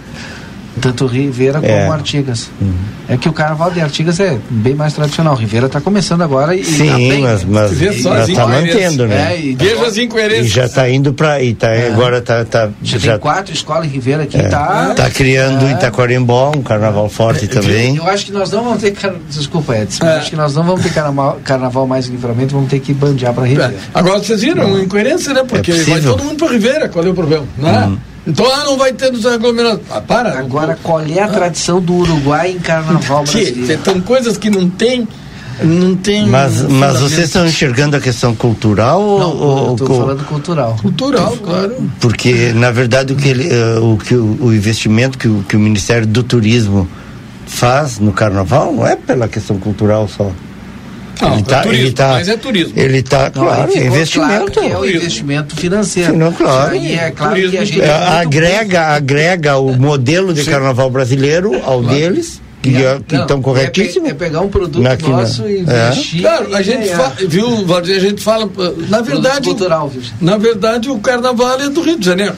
Tanto Rivera como É. Artigas. É que o carnaval de Artigas é bem mais tradicional. Rivera está começando agora e Sim, tá bem. mas, mas Você vê só já está mantendo, né? É, e Veja as E incoerências. já está indo para e tá, agora tá, tá já, já tem quatro escolas em Rivera aqui, é, tá? tá criando É. Itaquarembó, um carnaval forte também. Eu acho que nós não vamos ter. car- Desculpa, Edson. É. Acho que nós não vamos ter carnaval, carnaval mais em livramento, vamos ter que bandear para Rivera. É. Agora vocês viram, incoerência, né? Porque É vai todo mundo pra Ribeira, qual é o problema? Né? Então, ah, não vai ter nos aglomerados. Ah, para. Agora, qual é a tradição do Uruguai em carnaval brasileiro? São coisas que não tem. Não tem. Mas, mas vocês estão enxergando a questão cultural ou, Não, ou- estou ou- falando cultural. Cultural, claro. porque na verdade o que ele, eh, o que o, o investimento que o, que o Ministério do Turismo faz no Carnaval não é pela questão cultural só. Não, ele tá, é turismo, ele tá, mas é turismo. Ele tá, Não, claro, é investimento. Claro que é o investimento financeiro. Sim, não, claro. Aí é claro Turismo, que a gente. É, é agrega, agrega o modelo de carnaval brasileiro ao deles, que É, é- que não, estão é pe- corretíssimos. É, pegar um produto na- nosso e é. investir. Claro, a e gente fala, viu, Valdir, a gente fala, na verdade, cultural, viu? na verdade o carnaval é do Rio de Janeiro.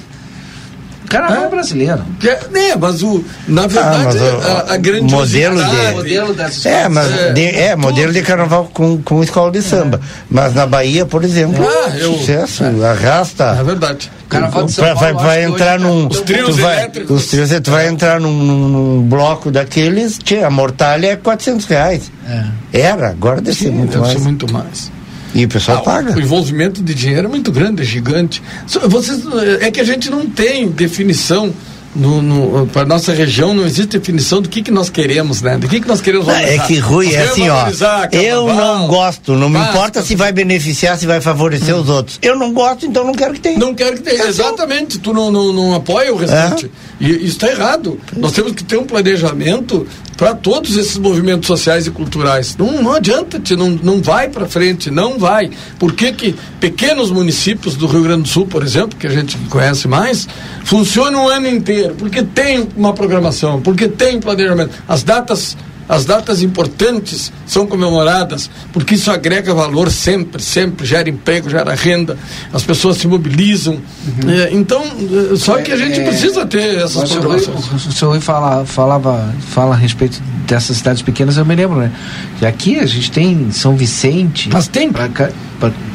Carnaval É? brasileiro. Que é, né, mas o, na Ah, verdade, mas o- a, a grandiosidade... modelo de- modelo das É, mas É, de- é, modelo de carnaval com, com escola de samba. Mas na Bahia, por exemplo, Ah, eu- sucesso, É arrasta. verdade. Carnaval de São Vai, vai, Paulo, vai que entrar hoje num. tá- Os trios tu vai, elétricos. Os trios, tu vai entrar num, num- bloco daqueles, tchê, a mortalha é 400 reais. É. Era, agora deve ser muito deve mais. ser muito mais. E o pessoal Ah, paga. O envolvimento de dinheiro é muito grande, é gigante. Vocês, é que a gente não tem definição. No, no, para nossa região não existe definição do que, que nós queremos, né? Do que, que nós queremos É que Rui, Nós é assim, ó. Eu não gosto, não me importa se vai beneficiar, se vai favorecer os outros. Eu não gosto, então não quero que tenha. Não quero que tenha. Exatamente, tu não, não, não apoia o restante. E isso está errado. Nós temos que ter um planejamento para todos esses movimentos sociais e culturais. Não, não adianta, te, não, não vai para frente, não vai. Por que, que pequenos municípios do Rio Grande do Sul, por exemplo, que a gente conhece mais, funcionam o ano inteiro? Porque tem uma programação, porque tem planejamento. As datas as datas importantes são comemoradas, porque isso agrega valor sempre, sempre, gera emprego, gera renda, as pessoas se mobilizam. É, então, é, só que a gente É, precisa ter essas Mas o senhor programações. O senhor fala, falava fala a respeito dessas cidades pequenas, eu me lembro, né? Que aqui a gente tem São Vicente. Mas tem. pra cá-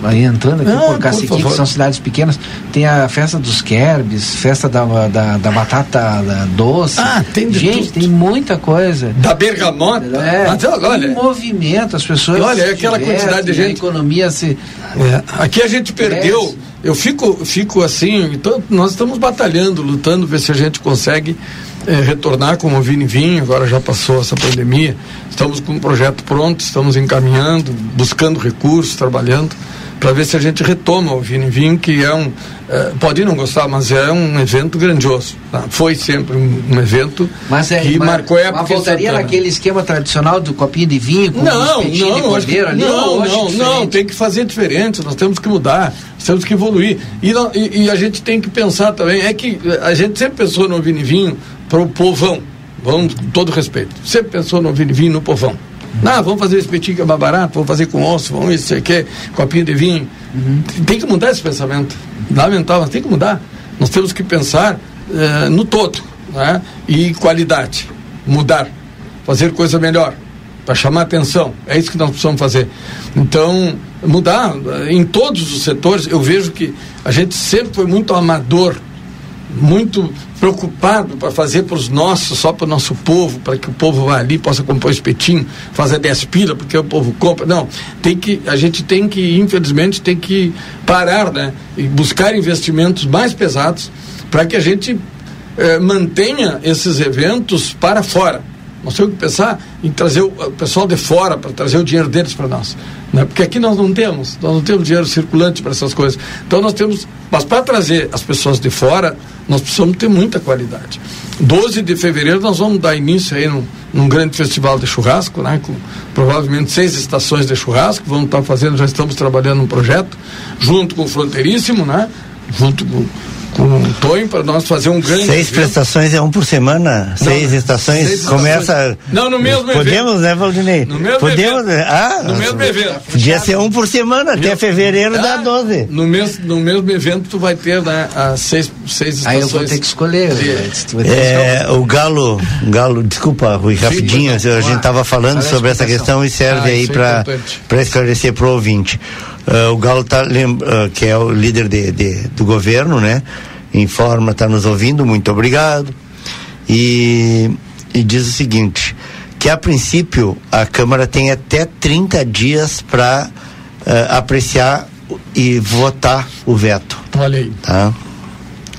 aí entrando aqui Ah, por por Caciqui, que são cidades pequenas, tem a festa dos Kerbs, festa da, da, da batata da doce. Ah, tem de Gente, tudo. tem muita coisa. Da bergamota. É, Mas, olha, movimento, as pessoas. Olha, é se aquela divertem, quantidade de A gente. economia se. É, aqui a gente perdeu. Eu fico, fico assim, então, nós estamos batalhando, lutando, ver se a gente consegue eh, retornar como o Vini Vinho, agora já passou essa pandemia. Estamos com um projeto pronto, estamos encaminhando, buscando recursos, trabalhando para ver se a gente retoma o Vini Vinho, que é um. É, pode não gostar, mas é um evento grandioso. Tá? Foi sempre um, um evento mas é, que mas, marcou a época. Mas voltaria naquele esquema tradicional do copinho de vinho com não, um não, de cordeiro ali? Não, não, não, tem que fazer diferente, nós temos que mudar, nós temos que evoluir. E, não, e, e, a gente tem que pensar também, é que a gente sempre pensou no Vini Vinho para o povão, vamos com todo respeito, sempre pensou no Vinho no povão. Não, vamos fazer espetinho que é mais barato, vamos fazer com osso, vamos isso aqui, copinho de vinho. Uhum. Tem que mudar esse pensamento. Lamentável, mas tem que mudar. Nós temos que pensar eh, no todo né? e qualidade. Mudar. Fazer coisa melhor. Para chamar atenção. É isso que nós precisamos fazer. Então, mudar eh, em todos os setores. Eu vejo que a gente sempre foi muito amador muito preocupado para fazer para os nossos, só para o nosso povo, para que o povo vá ali, possa comprar espetinho, fazer 10 pila, porque o povo compra. Não, tem que, a gente tem que, infelizmente, tem que parar, né? E buscar investimentos mais pesados para que a gente eh, mantenha esses eventos para fora. Nós temos que pensar em trazer o, pessoal de fora para trazer o dinheiro deles para nós. Né? Porque aqui nós não temos, nós não temos dinheiro circulante para essas coisas. Então nós temos, mas para trazer as pessoas de fora, nós precisamos ter muita qualidade. 12 de fevereiro nós vamos dar início aí num, num grande festival de churrasco, né? com provavelmente seis estações de churrasco, vamos estar fazendo, já estamos trabalhando um projeto, junto com o Fronteiríssimo, né? junto com com o Tonho para nós fazer um grande. Seis evento. prestações é um por semana? Não, seis estações? Seis Começa. Estações. Não, no mesmo Podemos, evento. Podemos, né, Valdinei? No mesmo Podemos, evento. Ah, no mesmo evento. Podia ser um por semana, até fevereiro ah, dá 12. No mesmo, no mesmo evento tu vai ter né, as seis, seis estações. Aí eu vou ter que escolher. É, o Galo, Galo, desculpa, Rui, rapidinho, Sim, a gente estava falando sobre essa questão e serve ah, aí para esclarecer para o ouvinte. Uh, o Galo tá, uh, que é o líder de, de, do governo, né? Informa, está nos ouvindo, muito obrigado. E, e diz o seguinte: que a princípio a Câmara tem até 30 dias para uh, eh, apreciar e votar o veto. Olha aí. Tá?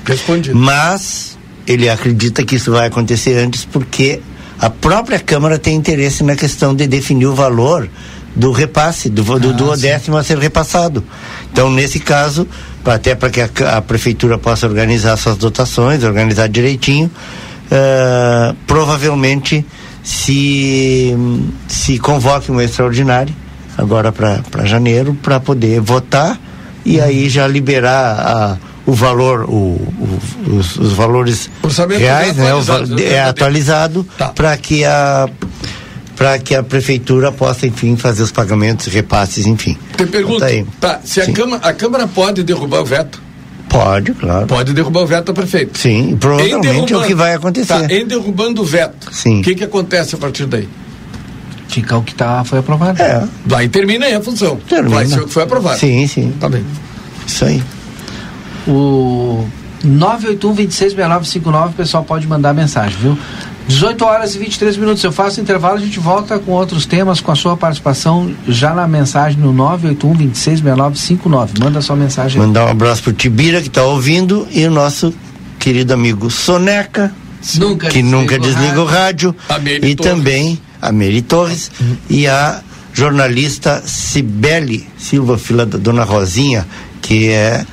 Respondido. Mas ele acredita que isso vai acontecer antes porque a própria Câmara tem interesse na questão de definir o valor do repasse, do, do, ah, do décimo a ser repassado. Então, nesse caso, até para que a, a, prefeitura possa organizar suas dotações, organizar direitinho, uh, provavelmente se, se convoque um extraordinário agora para janeiro para poder votar e aí já liberar a, o valor, o, o os, os, valores reais, né, o, é atualizado tá. para que a para que a prefeitura possa, enfim, fazer os pagamentos, repasses, enfim. Tem pergunta. Tá, tá, se a Câmara, a Câmara pode derrubar o veto? Pode, claro. Pode derrubar o veto, prefeito. Sim, provavelmente é o que vai acontecer. Tá, em derrubando o veto, o que, que acontece a partir daí? Fica o que tá, foi aprovado. É. Vai termina aí a função. Termina. Vai ser o que foi aprovado. Sim, sim. Tá bem. Isso aí. O 981 266959, o pessoal pode mandar mensagem, viu? 18 horas e 23 minutos. Eu faço intervalo, a gente volta com outros temas, com a sua participação já na mensagem no 981 266959. Manda sua mensagem. Mandar um abraço pro Tibira que está ouvindo e o nosso querido amigo Soneca, nunca que nunca desliga o rádio. e Torres. também a Mary Torres uhum. e a jornalista Cibele Silva, filha da Dona Rosinha, que é,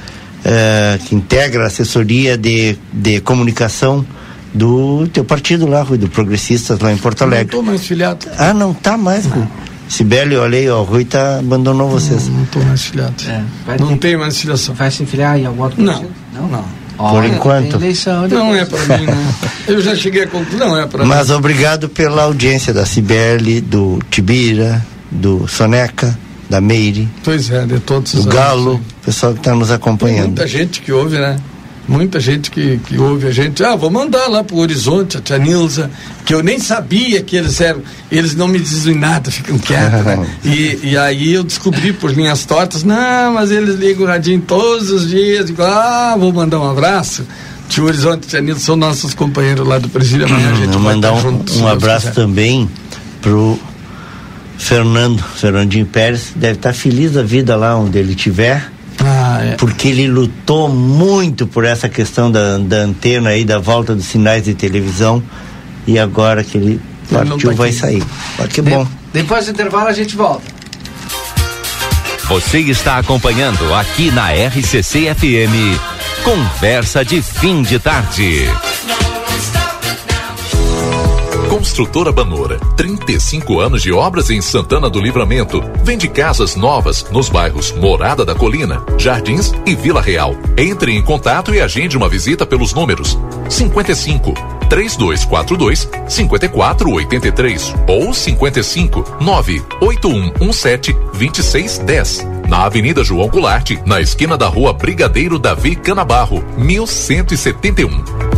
é que integra a assessoria de, de comunicação do teu partido lá, Rui, do Progressistas lá em Porto Alegre. Não estou mais filiado. Ah, não tá mais, Rui. Sibeli, olha aí, ó, o Rui tá, abandonou vocês. Não estou mais filiado. É, não ter, tem mais filiação. Vai se filiar em algum outro partido? Não, não. não. Por enquanto. Eleição, não é para mim, não. Eu já cheguei a concluir, não é para mim. Mas obrigado pela audiência da Sibeli, do Tibira, do Soneca, da Meire. Pois é, de todos os Do Galo, pessoal que está nos acompanhando. Tem muita gente que ouve, né? Muita gente que, que ouve a gente, ah, vou mandar lá para o Horizonte, a tia Nilza, que eu nem sabia que eles eram, eles não me dizem nada, ficam quietos, né? E, e aí eu descobri por linhas tortas, não, mas eles ligam o radinho todos os dias, digo, ah, vou mandar um abraço. Tio Horizonte e tia Nilza são nossos companheiros lá do presídio, amanhã a gente vai mandar um, junto, um abraço também pro Fernando, Fernandinho Pérez, deve estar feliz da vida lá onde ele estiver ah, é. Porque ele lutou muito por essa questão da, da antena aí, da volta dos sinais de televisão. E agora que ele partiu, tá vai sair. Olha que bom. depois do intervalo a gente volta. Você está acompanhando aqui na RCC FM. Conversa de fim de tarde. Construtora Banora, 35 anos de obras em Santana do Livramento. Vende casas novas nos bairros Morada da Colina, Jardins e Vila Real. Entre em contato e agende uma visita pelos números 55 3242 5483 ou 55 98117 2610. Na Avenida João Goulart, na esquina da Rua Brigadeiro Davi Canabarro, 1171.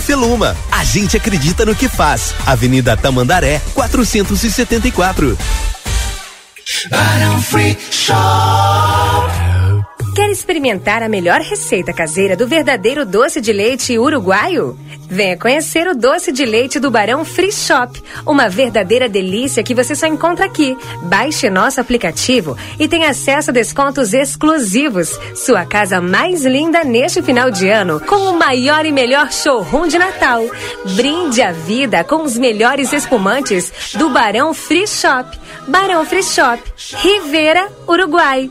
Feluma. A gente acredita no que faz. Avenida Tamandaré, 474. Barão Free Shop. Quer experimentar a melhor receita caseira do verdadeiro doce de leite uruguaio? Venha conhecer o doce de leite do Barão Free Shop, uma verdadeira delícia que você só encontra aqui. Baixe nosso aplicativo e tenha acesso a descontos exclusivos. Sua casa mais linda neste final de ano com o maior e melhor showroom de Natal. Brinde a vida com os melhores espumantes do Barão Free Shop. Barão Free Shop, Rivera, Uruguai.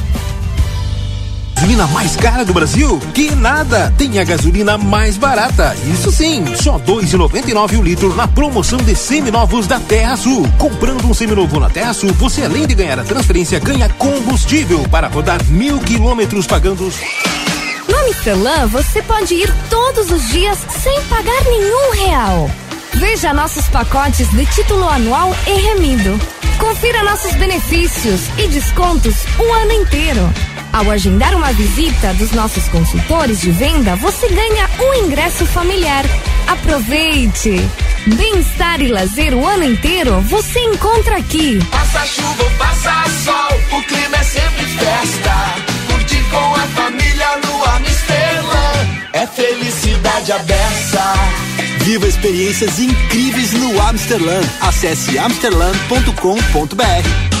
gasolina mais cara do Brasil? Que nada! Tem a gasolina mais barata. Isso sim, só dois e noventa e nove o litro na promoção de seminovos da Terra Sul. Comprando um seminovo na Terra Sul, você além de ganhar a transferência, ganha combustível para rodar mil quilômetros pagando. No Amsterdã, você pode ir todos os dias sem pagar nenhum real. Veja nossos pacotes de título anual e remido. Confira nossos benefícios e descontos o ano inteiro. Ao agendar uma visita dos nossos consultores de venda, você ganha um ingresso familiar. Aproveite! Bem-estar e lazer o ano inteiro você encontra aqui. Passa chuva passa sol, o clima é sempre festa. Curtir com a família no Amsterdã é felicidade aberta. Viva experiências incríveis no Amsterdã. Acesse amsterdã.com.br.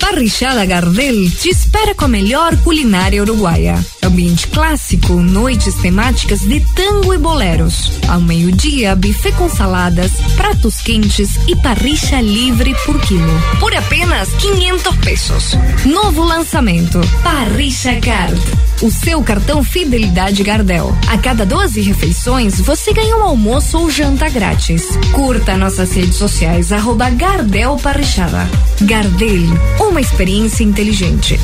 Parrichada Gardel te espera com a melhor culinária uruguaia. Ambiente clássico, noites temáticas de tango e boleros. Ao meio-dia, buffet com saladas, pratos quentes e parricha livre por quilo. Por apenas 500 pesos. Novo lançamento: Parricha Card. O seu cartão Fidelidade Gardel. A cada 12 refeições, você ganha um almoço ou janta grátis. Curta nossas redes sociais, arroba Gardel Parrichada. Gardel, uma experiência inteligente.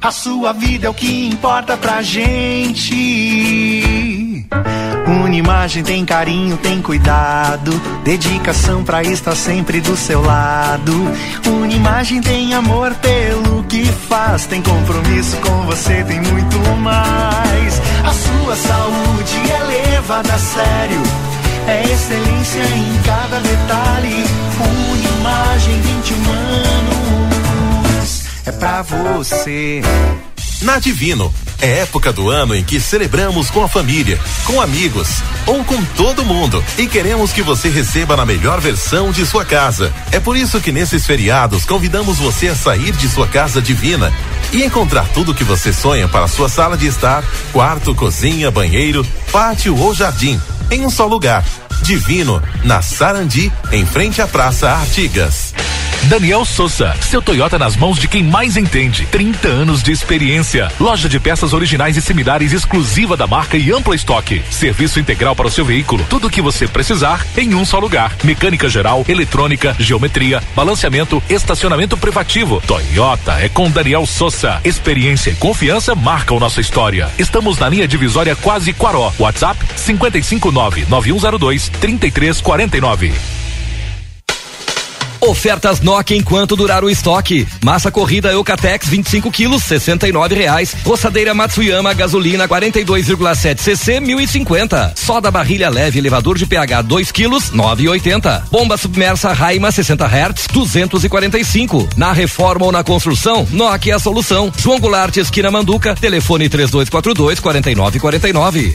A sua vida é o que importa pra gente. Unimagem tem carinho, tem cuidado, dedicação pra estar sempre do seu lado. Unimagem tem amor pelo que faz, tem compromisso com você, tem muito mais. A sua saúde é levada a sério, é excelência em cada detalhe. Unimagem 21 anos, é pra você. Na Divino, é época do ano em que celebramos com a família, com amigos ou com todo mundo e queremos que você receba na melhor versão de sua casa. É por isso que nesses feriados convidamos você a sair de sua casa divina e encontrar tudo o que você sonha para sua sala de estar, quarto, cozinha, banheiro, pátio ou jardim, em um só lugar. Divino, na Sarandi, em frente à Praça Artigas. Daniel Souza, seu Toyota nas mãos de quem mais entende. 30 anos de experiência. Loja de peças originais e similares exclusiva da marca e amplo estoque. Serviço integral para o seu veículo. Tudo o que você precisar em um só lugar. Mecânica geral, eletrônica, geometria, balanceamento, estacionamento privativo. Toyota é com Daniel Souza. Experiência e confiança marcam nossa história. Estamos na linha divisória quase Quaró. WhatsApp 559 9102 3349. Ofertas Nokia enquanto durar o estoque. Massa corrida Eucatex 25 quilos, 69 reais. Roçadeira Matsuyama gasolina 42,7 cc 1050. Soda barrilha leve elevador de pH 2 quilos 9,80. Bomba submersa Raima 60 Hz 245. Na reforma ou na construção, Nokia é a solução. João Goulart esquina Manduca, telefone 3242 4949.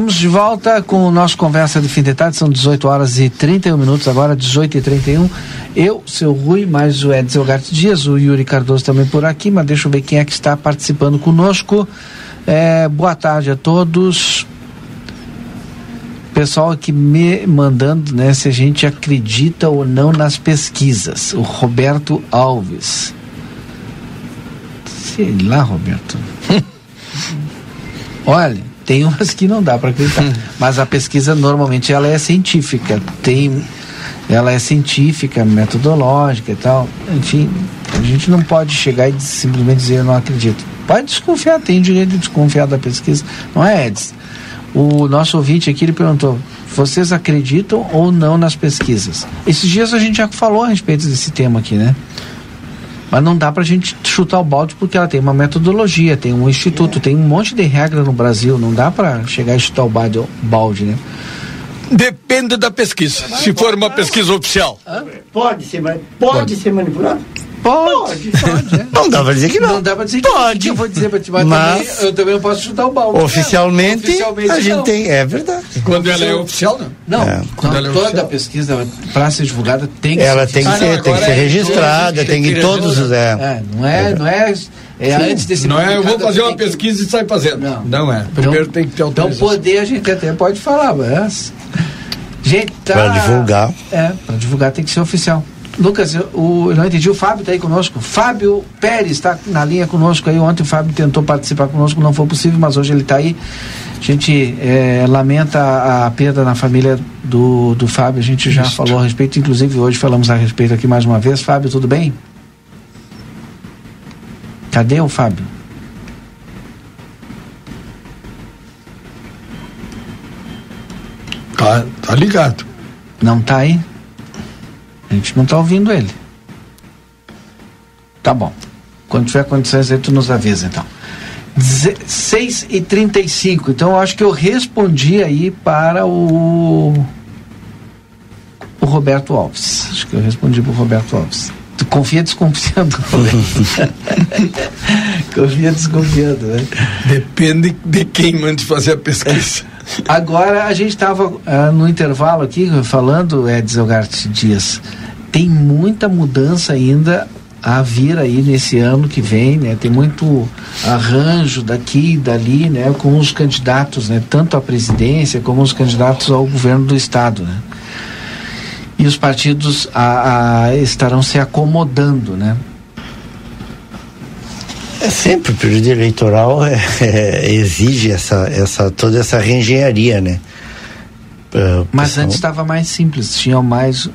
Estamos de volta com o nosso Conversa de Fim de Tarde, são 18 horas e 31 minutos, agora 18 e 31. Eu, seu Rui, mais o Edson Garte Dias, o Yuri Cardoso também por aqui, mas deixa eu ver quem é que está participando conosco. É, boa tarde a todos. Pessoal aqui me mandando né, se a gente acredita ou não nas pesquisas. O Roberto Alves. Sei lá, Roberto. Olha, tem umas que não dá para acreditar, mas a pesquisa normalmente ela é científica, tem, ela é científica, metodológica e tal. Enfim, a gente não pode chegar e simplesmente dizer eu não acredito. Pode desconfiar, tem direito de desconfiar da pesquisa, não é, Edson? O nosso ouvinte aqui ele perguntou: vocês acreditam ou não nas pesquisas? Esses dias a gente já falou a respeito desse tema aqui, né? Mas não dá para a gente chutar o balde porque ela tem uma metodologia, tem um instituto, tem um monte de regra no Brasil. Não dá para chegar e chutar o balde, balde né? Depende da pesquisa. Se for uma pesquisa oficial. Pode ser, pode, pode. ser manipulado? Pode, pode. é. Não dá pra dizer que não. Não dá pra dizer que Pode. que eu vou dizer pra ti, mas, Mas- também, eu também não posso chutar o balde. Oficialmente, Oficialmente, a gente não. tem. É verdade. Quando ela é oficial, não. Não, É. não, ela é toda oficial. pesquisa para ser divulgada tem que Ela ser tem que Ah, não, tem que ser é registrada, tem que todos os. É. É, não é, não é, é antes desse Não é, eu vou fazer uma tem que- pesquisa e sair fazendo. Não. Não é. Primeiro tem que ter Então autorização. poder a gente até pode falar, mas gente tá Pra divulgar. É, para divulgar tem que ser oficial. Lucas, eu, o, eu não entendi, o Fábio está aí conosco. Fábio Pérez está na linha conosco aí. Ontem o Fábio tentou participar conosco, não foi possível, mas hoje ele está aí. A gente é, lamenta a, a perda na família do, do Fábio. A gente já Isso. falou a respeito, inclusive hoje falamos a respeito aqui mais uma vez. Fábio, tudo bem? Cadê o Fábio? Tá, tá ligado. Não tá aí? A gente não está ouvindo ele. Tá bom. Quando tiver condições aí, tu nos avisa então. 6 e 35 Então eu acho que eu respondi aí para o. O Roberto Alves. Acho que eu respondi para o Roberto Alves. Tu confia desconfiando, confia desconfiando, né? Depende de quem mande fazer a pesquisa. Agora a gente estava uh, no intervalo aqui falando, Edson Gart Dias, tem muita mudança ainda a vir aí nesse ano que vem, né? Tem muito arranjo daqui e dali, né? Com os candidatos, né? Tanto à presidência como os candidatos ao governo do estado, né? E os partidos a, a, estarão se acomodando, né? É sempre o período eleitoral é, é, exige essa, essa toda essa reengenharia, né? Uh, Mas antes estava mais simples, tinha mais.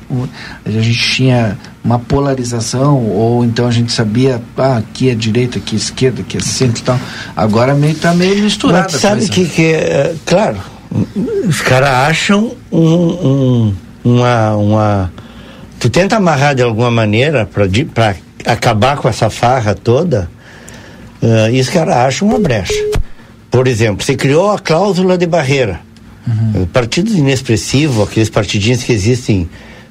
a gente tinha uma polarização, ou então a gente sabia, ah, aqui é direita, aqui é esquerda, aqui é centro e tal. Agora meio está meio misturado. Mas sabe que, que é, claro, os caras acham um, um, uma, uma. Tu tenta amarrar de alguma maneira para acabar com essa farra toda, uh, e os caras acham uma brecha. Por exemplo, você criou a cláusula de barreira Uhum. Partidos inexpressivos, aqueles partidinhos que existem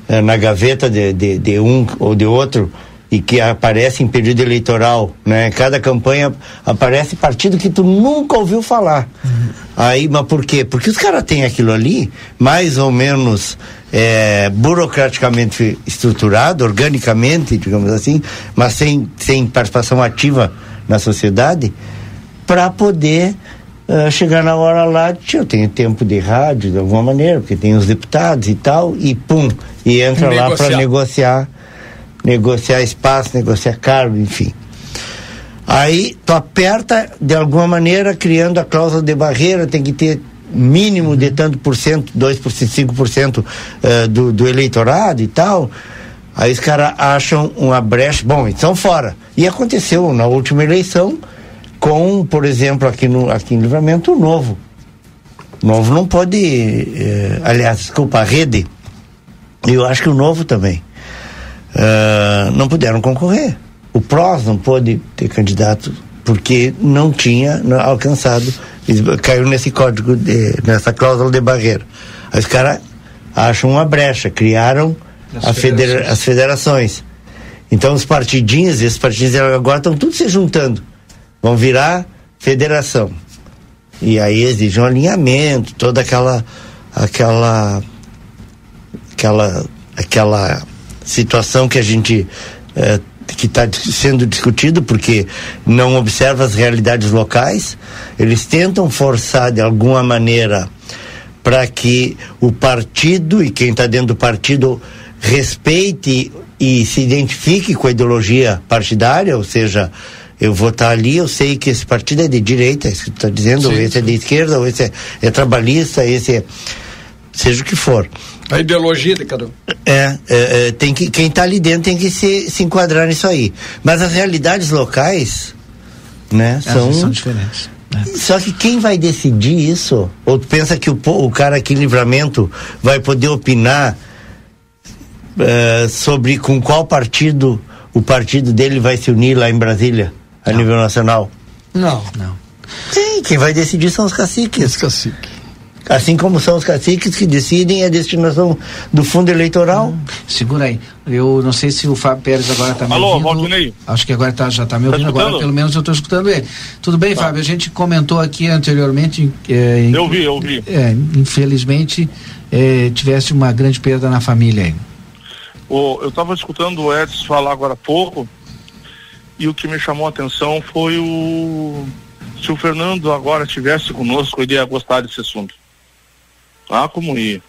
eh, na gaveta de, de, de, um ou de outro e que aparecem em período eleitoral, né? Cada campanha aparece partido que tu nunca ouviu falar. Uhum. Aí, mas por quê? Porque os caras têm aquilo ali, mais ou menos é, burocraticamente estruturado, organicamente, digamos assim, mas sem, sem participação ativa na sociedade, para poder Uh, chegar na hora lá, eu tenho tempo de rádio de alguma maneira, porque tem os deputados e tal, e pum, e entra negociar. lá para negociar, negociar espaço, negociar cargo, enfim. Aí tu aperta de alguma maneira, criando a cláusula de barreira, tem que ter mínimo de tanto por cento, 2%, 5% uh, do, do eleitorado e tal. Aí os caras acham uma brecha, bom, então fora. E aconteceu na última eleição, com, por exemplo, aqui no aqui em Livramento, o Novo. O Novo não pode, eh, aliás, desculpa, a Rede, eu acho que o Novo também, uh, não puderam concorrer. O PROS não pôde ter candidato porque não tinha alcançado, caiu nesse código, de, nessa cláusula de barreira. Aí os caras acham uma brecha, criaram as, federações. as federações. Então os partidinhos, esses partidinhos agora estão todos se juntando vão virar federação. E aí exige um alinhamento, toda aquela aquela aquela aquela situação que a gente é, que está sendo discutido porque não observa as realidades locais, eles tentam forçar de alguma maneira para que o partido e quem está dentro do partido respeite e se identifique com a ideologia partidária, ou seja, eu vou estar ali, eu sei que esse partido é de direita, é isso que tu está dizendo, sim, ou esse é de esquerda, ou esse é, é, trabalhista, esse é. Seja o que for. A ideologia de cada um. É, é, é tem que, quem está ali dentro tem que se, se enquadrar nisso aí. Mas as realidades locais, né, são. são diferentes. Né? Só que quem vai decidir isso? Ou tu pensa que o, o cara aqui em livramento vai poder opinar uh, sobre com qual partido o partido dele vai se unir lá em Brasília? a não. nível nacional? Não. Não. Sim, quem vai decidir são os caciques. Os caciques. Assim como são os caciques que decidem a destinação do fundo eleitoral. Hum, segura aí. Eu não sei se o Fábio Pérez agora está me Alô, ouvindo. Alô, Valdinei. Acho que agora tá, já está me ouvindo. Tá agora, pelo menos, eu estou escutando ele. Tudo bem, tá. Fábio? A gente comentou aqui anteriormente. É, eu vi, eu vi. É, infelizmente, é, tivesse uma grande perda na família aí. Oh, eu estava escutando o Edson falar agora há pouco e o que me chamou a atenção foi o se o Fernando agora estivesse conosco, ele ia gostar desse assunto. Ah, como ia.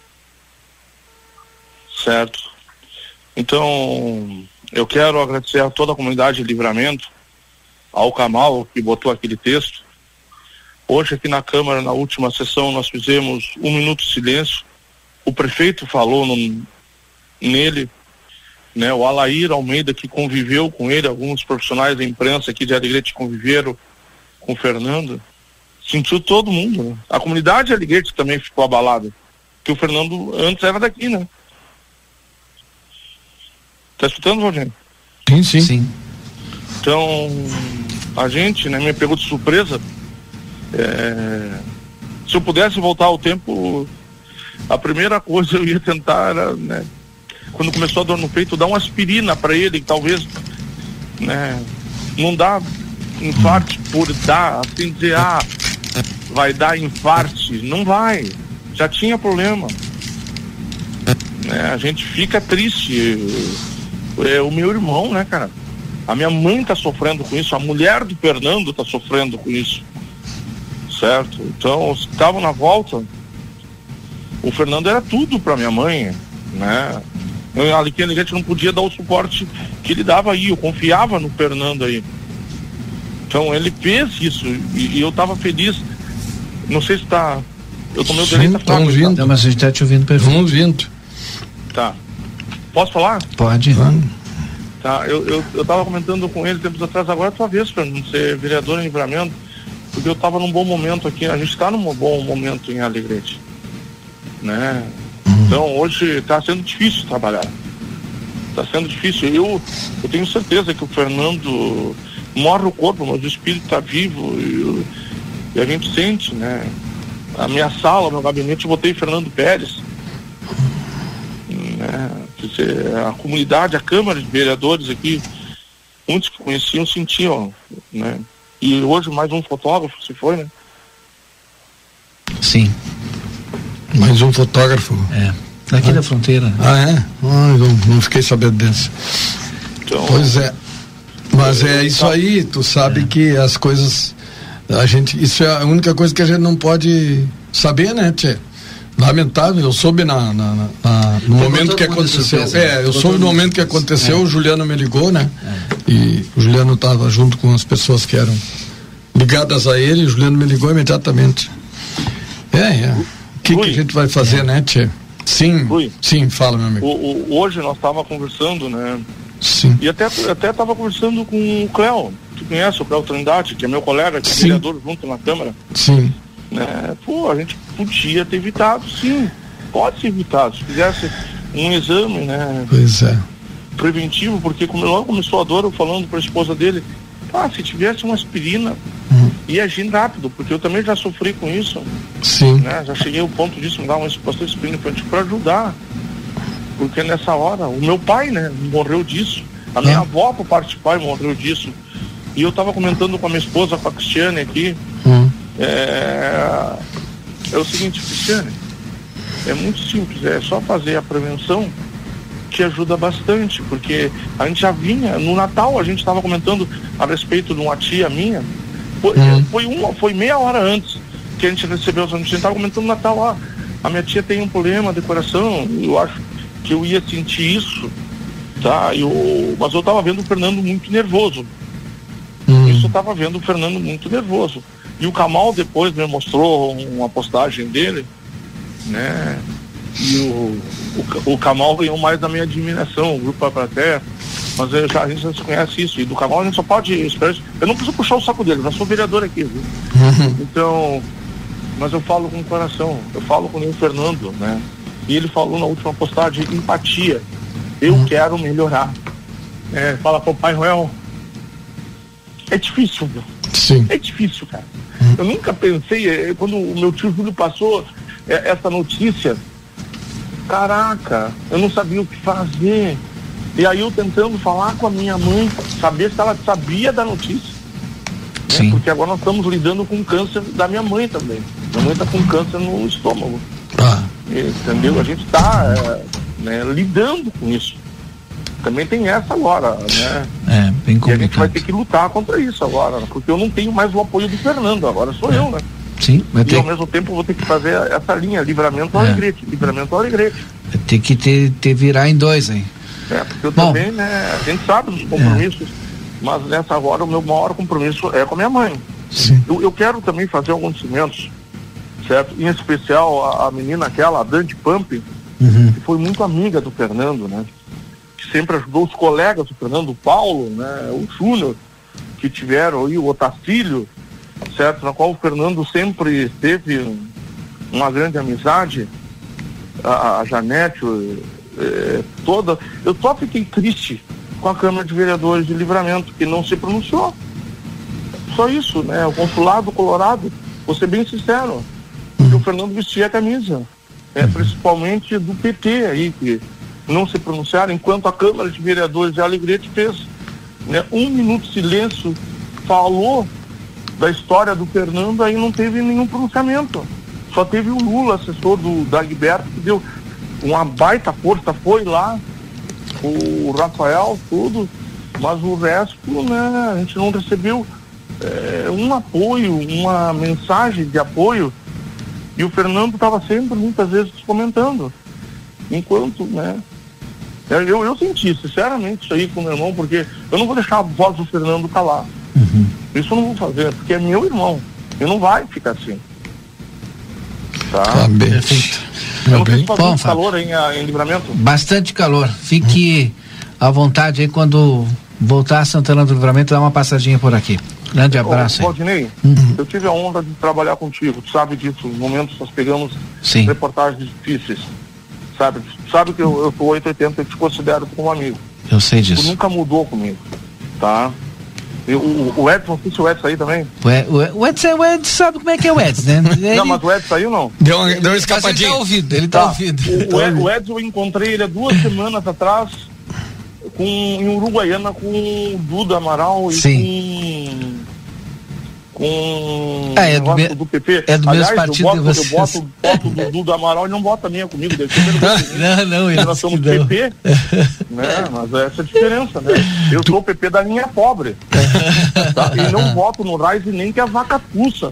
Certo. Então, eu quero agradecer a toda a comunidade de livramento, ao Camal, que botou aquele texto. Hoje aqui na Câmara, na última sessão, nós fizemos um minuto de silêncio. O prefeito falou no, nele né? O Alair Almeida que conviveu com ele, alguns profissionais da imprensa aqui de Alegrete conviveram com o Fernando, sentiu todo mundo, né? A comunidade de também ficou abalada, que o Fernando antes era daqui, né? Tá escutando, Valdir? Sim, sim. Sim. Então, a gente, né, me pegou de surpresa. É, se eu pudesse voltar ao tempo, a primeira coisa eu ia tentar era, né, quando começou a dor no peito, dar uma aspirina para ele, que talvez, né, não dá infarte por dar, assim dizer, ah, vai dar infarte. Não vai. Já tinha problema. Né, a gente fica triste. É o meu irmão, né, cara? A minha mãe tá sofrendo com isso, a mulher do Fernando tá sofrendo com isso. Certo? Então, estavam na volta. O Fernando era tudo para minha mãe, né? Eu, a gente não podia dar o suporte que ele dava aí, eu confiava no Fernando aí. Então ele fez isso e, e eu estava feliz. Não sei se está. Eu tomei o direito Estão ouvindo. Não, mas a gente está te ouvindo perfeito. Ouvindo. Tá. Posso falar? Pode. Tá, eu, eu, eu tava comentando com ele tempos atrás, agora é tua vez, Fernando, ser vereador em livramento, porque eu estava num bom momento aqui, a gente está num bom momento em Alegrete. Né? Então hoje está sendo difícil trabalhar. Está sendo difícil. Eu, eu tenho certeza que o Fernando morre o corpo, mas o espírito está vivo e, e, a gente sente, né? A minha sala, meu gabinete, eu botei Fernando Pérez. Né? Dizer, a comunidade, a Câmara de Vereadores aqui, muitos que conheciam sentiam, né? E hoje mais um fotógrafo se foi, né? Sim. Mais um fotógrafo. É. Daqui ah. da fronteira. Ah, é? Ah, não, não fiquei sabendo desse. Então, pois é. Mas é isso aí, tu sabe é. que as coisas. A gente, isso é a única coisa que a gente não pode saber, né, Tchê? Lamentável, eu soube na, na, na no momento que aconteceu. Surpresa, é, eu soube no momento que aconteceu, é. o Juliano me ligou, né? É. E o Juliano estava junto com as pessoas que eram ligadas a ele, e o Juliano me ligou imediatamente. É, é. O que, que a gente vai fazer, é. né, Tchê? Sim, Rui, sim, fala, meu amigo. O, o, hoje nós estávamos conversando, né? Sim. E até até estava conversando com o Cléo. Tu conhece o Cléo Trindade, que é meu colega, que é vereador junto na Câmara? Sim. Né? Pô, a gente podia ter evitado, sim. Pode ser evitado. Se fizesse um exame, né? Pois é. Preventivo, porque como logo começou a dor, eu falando para a esposa dele, ah, se tivesse uma aspirina, uhum. ia agir rápido, porque eu também já sofri com isso. Sim. Né? Já cheguei ao ponto disso, me dar uma bastante aspirina para ajudar. Porque nessa hora, o meu pai, né, morreu disso. A minha ah. avó, por parte de pai, morreu disso. E eu estava comentando com a minha esposa, com a Cristiane aqui. Hum. É, é o seguinte, Cristiane, é muito simples, é só fazer a prevenção que ajuda bastante, porque a gente já vinha, no Natal a gente estava comentando a respeito de uma tia minha, foi, hum. foi, uma, foi meia hora antes que a gente recebeu, a gente estava comentando no Natal, ah, a minha tia tem um problema de coração, eu acho que eu ia sentir isso, tá? Eu, mas eu estava vendo o Fernando muito nervoso. Hum. Isso eu estava vendo o Fernando muito nervoso. E o Kamal depois me mostrou uma postagem dele, né? E o, o, o Kamal ganhou mais da minha admiração, o grupo para terra. Mas eu já, a gente já se conhece isso. E do Kamal a gente só pode esperar. Eu não preciso puxar o saco dele, eu já sou vereador aqui, viu? Uhum. Então, mas eu falo com o coração, eu falo com o Fernando, né? E ele falou na última postagem, empatia. Eu hum. quero melhorar. É, fala pro Pai Noel. É difícil, viu? Sim. É difícil, cara. Hum. Eu nunca pensei, é, quando o meu tio Júlio passou é, essa notícia, caraca, eu não sabia o que fazer. E aí eu tentando falar com a minha mãe, saber se ela sabia da notícia. Né? Porque agora nós estamos lidando com câncer da minha mãe também. Minha mãe está com câncer no estômago. Entendeu? A gente está é, né, lidando com isso. Também tem essa agora, né? É, bem complicado. E a gente vai ter que lutar contra isso agora, porque eu não tenho mais o apoio do Fernando, agora sou é. eu, né? Sim, vai ter... E ao mesmo tempo vou ter que fazer essa linha, livramento ao é. Alegrete, livramento ao Alegrete. Tem que ter, ter virar em dois, hein? É, porque eu Bom, também, né, a gente sabe dos compromissos, é. mas nessa hora o meu maior compromisso é com a minha mãe. Sim. Eu, eu quero também fazer alguns cimentos certo? Em especial a, a menina aquela, a Dante Pump, uhum. que foi muito amiga do Fernando, né? Que sempre ajudou os colegas do Fernando, o Paulo, né? O Júnior, que tiveram aí, o Otacílio, certo? Na qual o Fernando sempre teve uma grande amizade, a, a Janete, é, toda. Eu só fiquei triste com a Câmara de Vereadores de Livramento, que não se pronunciou. Só isso, né? O consulado colorado, vou ser bem sincero, porque o Fernando vestia a camisa, é, principalmente do PT aí, que não se pronunciaram, enquanto a Câmara de Vereadores de Alegrete fez né, um minuto de silêncio, falou da história do Fernando, aí não teve nenhum pronunciamento. Só teve o Lula, assessor do Dagberto, que deu uma baita força, foi lá, o Rafael, tudo, mas o resto, né, a gente não recebeu é, um apoio, uma mensagem de apoio, e o Fernando estava sempre, muitas vezes, comentando. Enquanto, né, eu, eu senti, sinceramente, isso aí com meu irmão, porque eu não vou deixar a voz do Fernando calar. Uhum. Isso eu não vou fazer, porque é meu irmão. E não vai ficar assim. Tá? tá bem. Perfeito. Eu não faz calor em, em livramento. Bastante calor. Fique à vontade aí quando voltar a Santana do Livramento, dá uma passadinha por aqui. Grande abraço. Ô, Valdinei, uhum. eu tive a honra de trabalhar contigo, tu sabe disso, nos momentos nós pegamos Sim. reportagens difíceis. Sabe? Sabe que eu, eu tô 880 e te considero como amigo. Eu sei disso. Tu nunca mudou comigo, tá? Eu, o, o Edson, não sei se o Edson saiu também. O, Edson, o Edson sabe como é que é o Edson, né? Ele... Não, mas o Edson saiu não. Deu uma, deu uma escapadinha. Ele tá ouvido, ele tá, tá. ouvido. O, o, o Edson eu encontrei ele há duas semanas atrás com, em Uruguaiana com o Duda Amaral Sim. e com com ah, é do, me... do PP. É do Aliás, mesmo partido eu boto, eu boto, boto do Duda Amaral e não bota nem comigo. Deve ser não, não, ele Nós somos PP, né? mas é essa a diferença, né? Eu sou o PP da linha pobre. tá? E não voto no Rise nem que a vaca puxa.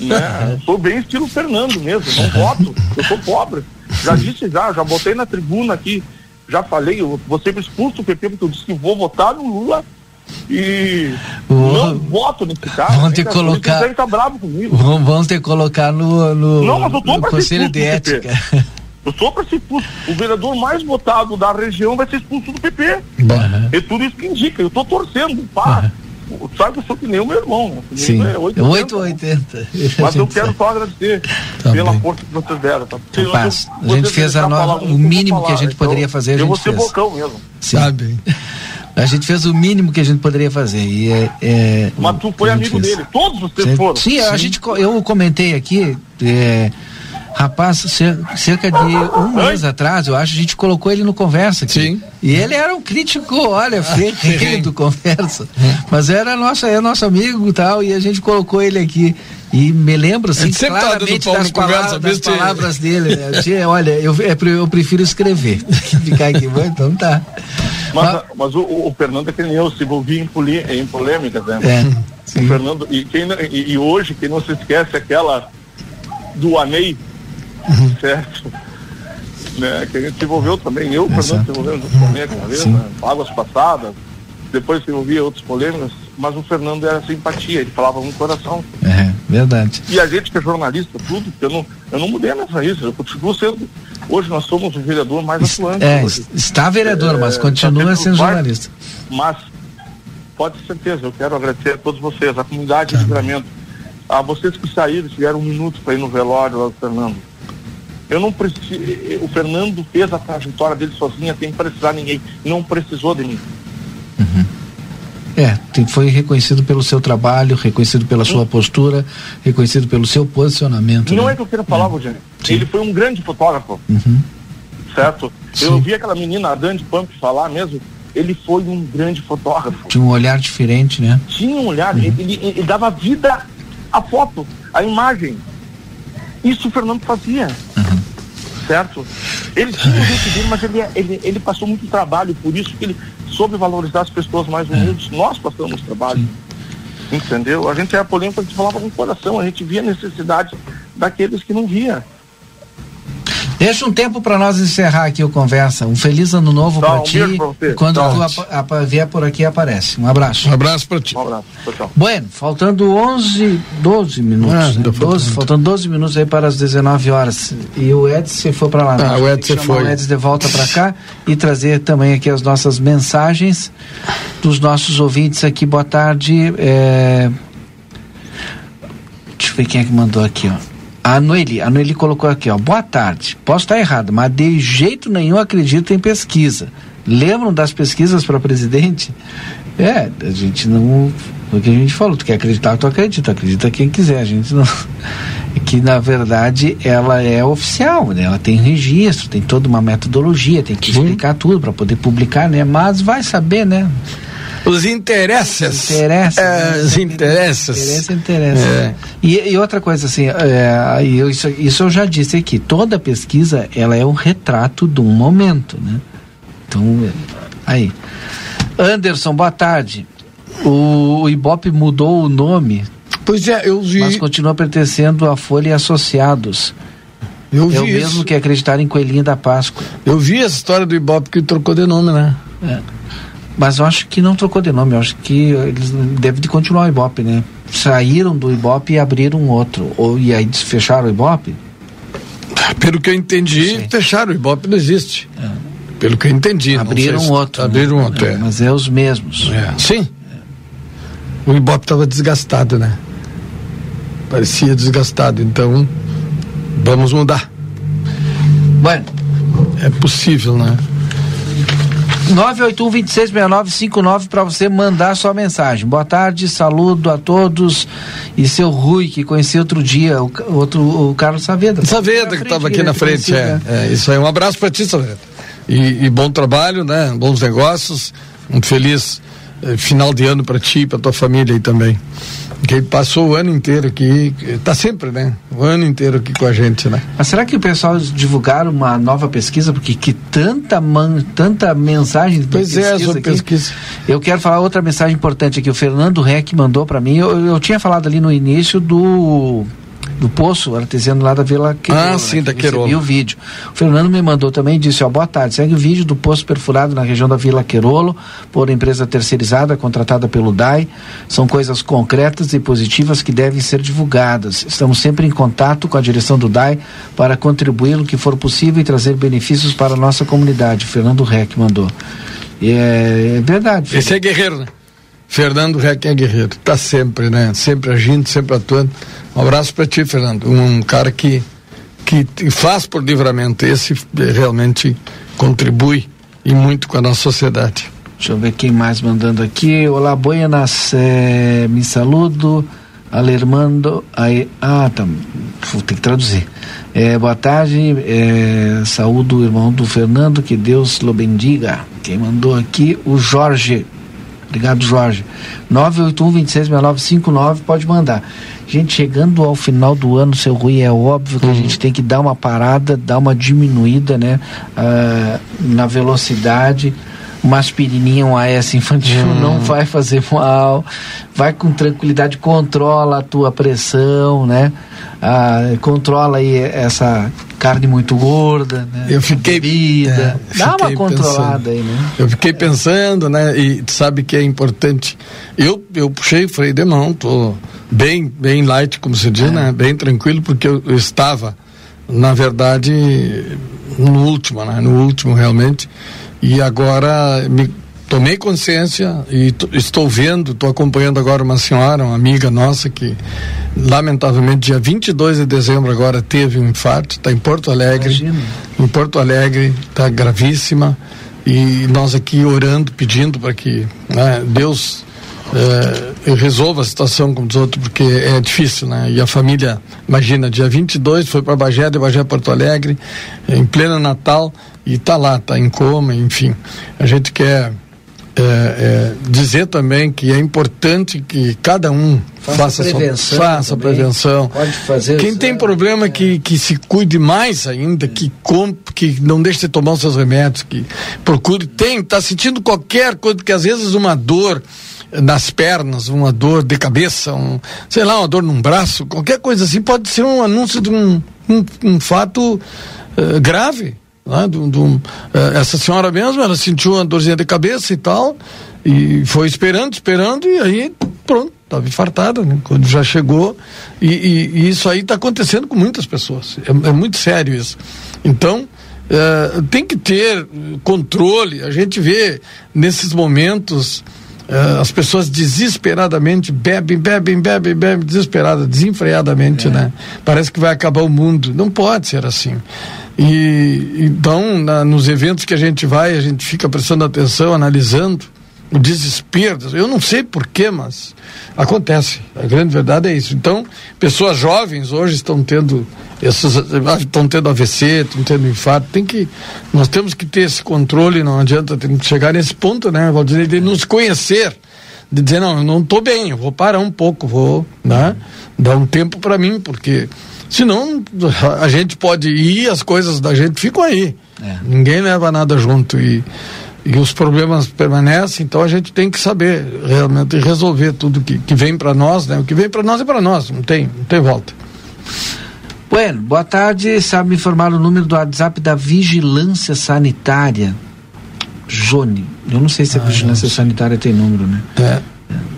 Né? Eu sou bem estilo Fernando mesmo, não voto, eu sou pobre. Já disse já, já botei na tribuna aqui, já falei, eu vou ser expulso do PP porque eu disse que vou votar no Lula e o... não voto nesse cara. Vamos ter que colocar. Ele tá bravo comigo. Vamos, vamos ter que colocar no, no, não, mas eu tô no Conselho de Ética. Eu sou para ser expulso. O vereador mais votado da região vai ser expulso do PP. Uhum. É tudo isso que indica. Eu tô torcendo, pá. Uhum. Sabe que eu sou que nem o meu irmão. Sim. É 880. 880. Mas eu quero só agradecer tá pela força que vocês deram. Tá? Se, então, a gente fez a no... o mínimo falar, que a gente então, poderia fazer. A gente eu vou ser fez. bocão mesmo. Sabe? A gente fez o mínimo que a gente poderia fazer. E é, é Mas tu foi amigo fez. dele, todos vocês Sim, foram. Sim, a gente, eu comentei aqui, é, rapaz, cerca de um mês atrás, eu acho, a gente colocou ele no Conversa aqui. Sim. E ele era um crítico, olha, feio do Conversa. Mas era nosso, é nosso amigo e tal, e a gente colocou ele aqui. E me lembro, assim, tá claramente das, palavras, das palavras dele. Né? Olha, eu, é eu prefiro escrever ficar aqui. Então tá. Mas, mas o, o, Fernando é que nem eu, se envolvia em, poli, em polêmicas, né? É, o Fernando, e, quem, e, e, hoje, quem não se esquece, aquela do ANEI, uhum. certo? Né, que a gente se envolveu também, eu, o Fernando, se envolveu aquela vez, né? Águas passadas, depois se envolvia outras polêmicas, mas o Fernando era simpatia, ele falava no coração. É, verdade. E a gente que é jornalista, tudo, eu não, eu não mudei nessa raízes, eu continuo sendo Hoje nós somos o vereador mais atuante. É, hoje. está vereador, é, mas continua tá sendo jornalista. Mas, pode ter certeza, eu quero agradecer a todos vocês, a comunidade de livramento, a vocês que saíram, tiveram um minuto para ir no velório lá do Fernando. Eu não preciso. O Fernando fez a trajetória dele sozinho, sem precisar de ninguém. Não precisou de mim. Uhum. É, foi reconhecido pelo seu trabalho, reconhecido pela sua postura, reconhecido pelo seu posicionamento. Não né? é que eu queira falar, é. Ele foi um grande fotógrafo. Uhum. Certo? Sim. Eu vi aquela menina, a Dani Pump, falar mesmo. Ele foi um grande fotógrafo. Tinha um olhar diferente, né? Tinha um olhar, uhum. ele, ele, ele, dava vida à foto, à imagem. Isso o Fernando fazia. Uhum. Certo? Ele tinha o jeito dele, mas ele, ele, ele passou muito trabalho, por isso que ele soube valorizar as pessoas mais humildes. É. Nós passamos trabalho. Entendeu? A gente é polêmica, a gente falava com o coração, a gente via necessidade daqueles que não via. Deixa um tempo para nós encerrar aqui o conversa. Um feliz ano novo para um ti. Pra quando tu a, a, vier por aqui aparece. Um abraço. Um abraço para ti. Um abraço. Tchau, tchau. Bueno, faltando 11, 12 minutos. Ah, né? 12, faltando 12 minutos aí para as 19 horas. E o Edson foi para lá. Ah, o Edson foi. O Edson de volta para cá e trazer também aqui as nossas mensagens dos nossos ouvintes aqui. Boa tarde. É... Deixa eu ver quem é que mandou aqui, ó. A Noeli, a Noeli colocou aqui, ó. Boa tarde. Posso estar errado, mas de jeito nenhum acredito em pesquisa. Lembram das pesquisas para presidente? É, a gente não. O que a gente falou, tu quer acreditar, tu acredita, acredita quem quiser. A gente não. É que na verdade ela é oficial, né? Ela tem registro, tem toda uma metodologia, tem que explicar tudo para poder publicar, né? Mas vai saber, né? Os interesses. Interesses. É, né? os interesses. Interessa, interessa. É. E, e outra coisa assim, é, eu, isso, isso eu já disse aqui, toda pesquisa ela é um retrato de um momento, né? Então, aí. Anderson, boa tarde. O, o Ibope mudou o nome. Pois é, eu vi. Mas continua pertencendo à Folha e Associados. Eu é o vi mesmo isso. que acreditar em Coelhinho da Páscoa. Eu vi essa história do Ibope que trocou de nome, né? É. Mas eu acho que não trocou de nome, eu acho que eles devem de continuar o Ibope, né? Saíram do Ibope e abriram um outro. Ou, e aí fecharam o Ibope? Pelo que eu entendi, fecharam o Ibope, não existe. Pelo que eu entendi. Abriram se- outro. né? Abriram outro, é. Mas é os mesmos. É. Sim. O Ibope estava desgastado, né? Parecia desgastado, então vamos mudar. Bueno. É possível, né? 981-266959 para você mandar sua mensagem. Boa tarde, saludo a todos. E seu Rui, que conheci outro dia, o, outro, o Carlos Saavedra. Saavedra que estava aqui na frente, é, né? é. Isso aí, um abraço para ti, Saavedra. E, e bom trabalho, né? Bons negócios. Um feliz final de ano para ti e para tua família aí também. Que passou o ano inteiro aqui, tá sempre, né? O ano inteiro aqui com a gente, né? Mas será que o pessoal divulgaram uma nova pesquisa? Porque que tanta, man, tanta mensagem de Pois é, pesquisa sobre aqui. pesquisa. Eu quero falar outra mensagem importante aqui. O Fernando Reck mandou para mim. Eu, eu tinha falado ali no início do do poço artesiano lá da Vila Queirola. Ah, sim, né, da que recebi Queirola. o vídeo. O Fernando me mandou também e disse, ó, boa tarde, segue o vídeo do poço perfurado na região da Vila Queirolo por empresa terceirizada contratada pelo DAI. São coisas concretas e positivas que devem ser divulgadas. Estamos sempre em contato com a direção do DAI para contribuir no que for possível e trazer benefícios para a nossa comunidade. Fernando Reck mandou. E é, é verdade. Esse é guerreiro, né? Fernando Reck é guerreiro. Tá sempre, né? Sempre agindo, sempre atuando. Um abraço para ti, Fernando. Um cara que, que faz por livramento. Esse eh, realmente contribui e muito com a nossa sociedade. Deixa eu ver quem mais mandando aqui. Olá, buenas, eh, me saludo. Alermando. Aí, ah, tá. Ter que traduzir. Eh, boa tarde, eh, saúdo o irmão do Fernando, que Deus lo bendiga. Quem mandou aqui? O Jorge. Obrigado, Jorge. 981-266959, pode mandar. Gente, chegando ao final do ano, seu Rui, é óbvio que a gente tem que dar uma parada, dar uma diminuída, né? ah, na velocidade. Uma aspirininha, um AS infantil não vai fazer mal. Vai com tranquilidade, controla a tua pressão, né? Ah, controla aí essa carne muito gorda, né? Eu fiquei. Bebida. é, Dá uma fiquei controlada pensando. aí, né? Eu fiquei pensando, né? E tu sabe que é importante. Eu, eu puxei o freio de mão, tô bem, bem light, como se diz, né? Bem tranquilo, porque eu, eu estava, na verdade, no último, né? No último, realmente. E agora me tomei consciência e estou vendo, estou acompanhando agora uma senhora, uma amiga nossa que lamentavelmente dia 22 de dezembro agora teve um infarto, está em Porto Alegre. Em Porto Alegre, está gravíssima e nós aqui orando, pedindo para que né, Deus eh, resolva a situação como os outros, porque é difícil, né? E a família, imagina, dia 22 foi para Bagé, de Bagé a Porto Alegre, em pleno Natal, e tá lá, tá em coma, enfim. A gente quer é, é, dizer também que é importante que cada um Faça faça, sua- prevenção faça também. prevenção. Pode fazer Quem tem problema que, que se cuide mais ainda, que comp, que não deixe de tomar os seus remédios, que procure, tem, tá sentindo qualquer coisa, porque às vezes uma dor nas pernas, uma dor de cabeça, um, sei lá, uma dor num braço, qualquer coisa assim pode ser um anúncio de um, um, um fato eh, grave. Né? De um, eh, essa senhora mesmo, ela sentiu uma dorzinha de cabeça e tal, e foi esperando, esperando, e aí pronto, estava infartada, né? Quando já chegou, e, e- e isso aí está acontecendo com muitas pessoas. É, é muito sério isso. Então, eh, tem que ter controle. A gente vê nesses momentos Uh, as pessoas desesperadamente bebem, bebem, bebem, bebem, desesperada, desenfreadamente, é. né? Parece que vai acabar o mundo. Não pode ser assim. E então, na, nos eventos que a gente vai, a gente fica prestando atenção, analisando o desespero. Eu não sei porquê, mas acontece. A grande verdade é isso. Então, pessoas jovens hoje estão tendo esses, estão tendo AVC, estão tendo infarto. Tem que, nós temos que ter esse controle. Não adianta chegar nesse ponto, né, Valdir, de nos conhecer, de dizer não, eu não estou bem, eu vou parar um pouco, vou, né, dar um tempo para mim, porque senão a gente pode ir, as coisas da gente ficam aí. É. Ninguém leva nada junto e e os problemas permanecem, então a gente tem que saber realmente resolver tudo que, que vem para nós, né? O que vem para nós é para nós, não tem, não tem volta. Bueno, boa tarde. Sabe me informar o número do WhatsApp da Vigilância Sanitária? Jone. Eu não sei se a ah, Vigilância Sanitária tem número, né? É.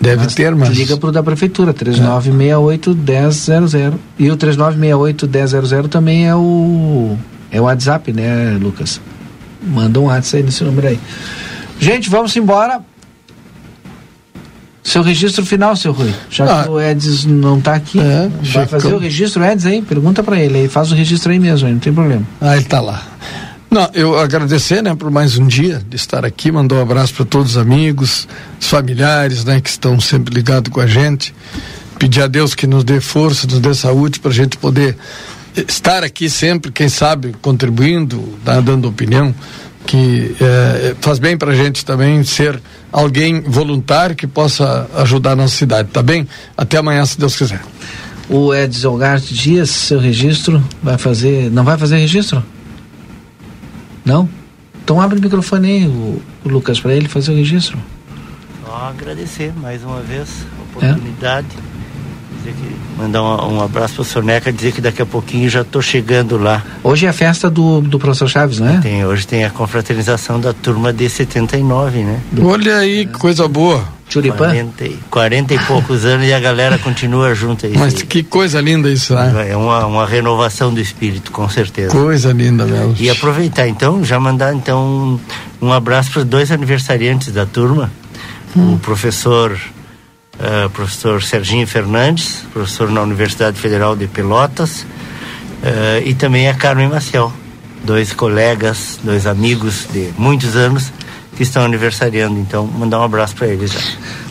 Deve mas ter, mas. Liga para o da Prefeitura, 3968-1000. E o 3968-1000 também é o, é o WhatsApp, né, Lucas? Manda um WhatsApp aí nesse número aí. Gente, vamos embora. Seu registro final, seu Rui. Já ah, que o Eds não está aqui, é, vai fazer o registro, Eds, aí? Pergunta para ele aí, faz o registro aí mesmo, aí, não tem problema. Ah, ele está lá. Não, eu agradecer, né, por mais um dia de estar aqui, mandar um abraço para todos os amigos, os familiares, né, que estão sempre ligados com a gente. Pedir a Deus que nos dê força, nos dê saúde para a gente poder estar aqui sempre, quem sabe, contribuindo, tá, dando opinião, que é, faz bem para a gente também ser alguém voluntário que possa ajudar a nossa cidade, tá bem? Até amanhã, se Deus quiser. O Edson Garte Dias, seu registro, vai fazer. Não vai fazer registro? Não? Então abre o microfone aí, o, o Lucas, para ele fazer o registro. Só agradecer mais uma vez a oportunidade. É? Que, mandar um, um abraço para o senhor Neca, dizer que daqui a pouquinho já estou chegando lá. Hoje é a festa do, do professor Chaves, não é? Tem, hoje tem a confraternização da turma de 79, né? Olha aí, que coisa boa. Churipã? 40, 40 e poucos anos e a galera continua junto aí. Mas que coisa linda isso, né? É uma, uma renovação do espírito, com certeza. Coisa linda mesmo. E aproveitar então, já mandar então um, um abraço para os dois aniversariantes da turma. Hum. O professor uh, professor Serginho Fernandes, professor na Universidade Federal de Pelotas, uh, e também a Carmen Maciel, dois colegas, dois amigos de muitos anos que estão aniversariando. Então, mandar um abraço para eles já.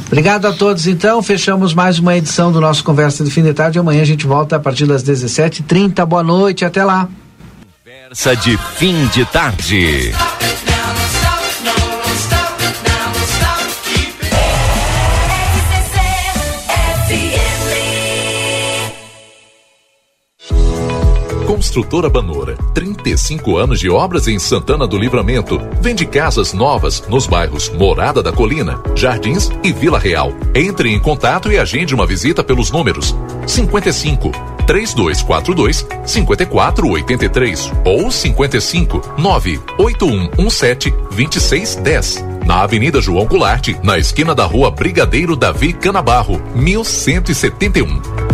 Obrigado a todos, então. Fechamos mais uma edição do nosso Conversa de Fim de Tarde. Amanhã a gente volta a partir das 17h30. Boa noite, até lá. Conversa de Fim de Tarde. Construtora Banora, 35 anos de obras em Santana do Livramento. Vende casas novas nos bairros Morada da Colina, Jardins e Vila Real. Entre em contato e agende uma visita pelos números 55 3242 5483 ou 55 98117 2610. Na Avenida João Goulart, na esquina da Rua Brigadeiro Davi Canabarro, 1171.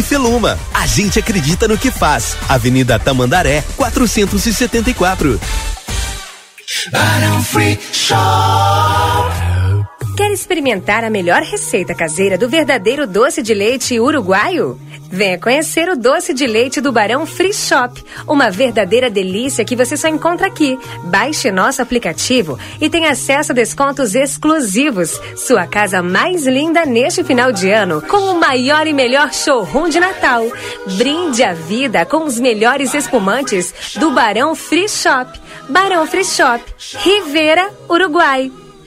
Feluma. A gente acredita no que faz. Avenida Tamandaré, 474. Barão Free Shop. Quer experimentar a melhor receita caseira do verdadeiro doce de leite uruguaio? Venha conhecer o doce de leite do Barão Free Shop, uma verdadeira delícia que você só encontra aqui. Baixe nosso aplicativo e tenha acesso a descontos exclusivos. Sua casa mais linda neste final de ano, com o maior e melhor showroom de Natal. Brinde a vida com os melhores espumantes do Barão Free Shop. Barão Free Shop, Rivera, Uruguai.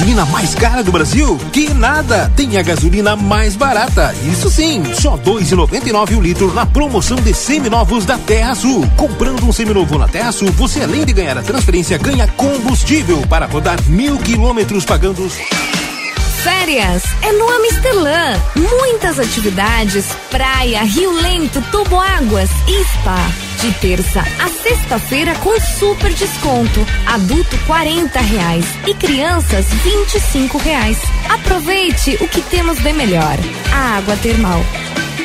gasolina mais cara do Brasil? Que nada! Tem a gasolina mais barata. Isso sim, só dois e noventa e nove o litro na promoção de seminovos da Terra Sul. Comprando um seminovo na Terra Sul, você além de ganhar a transferência, ganha combustível para rodar mil quilômetros pagando Férias é no Amsterdã. Muitas atividades, praia, Rio Lento, Águas e spa. De terça a sexta-feira com super desconto. Adulto quarenta reais e crianças vinte e cinco reais. Aproveite o que temos de melhor. A água termal.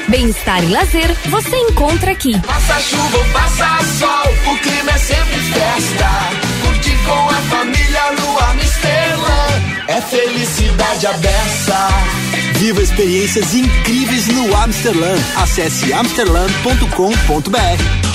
Bem-estar e lazer você encontra aqui. Passa chuva ou passa sol, o clima é sempre festa. Curte com a família no Amsterdã. É felicidade abessa. Viva experiências incríveis no Amsterdã. Acesse amsterdã.com.br.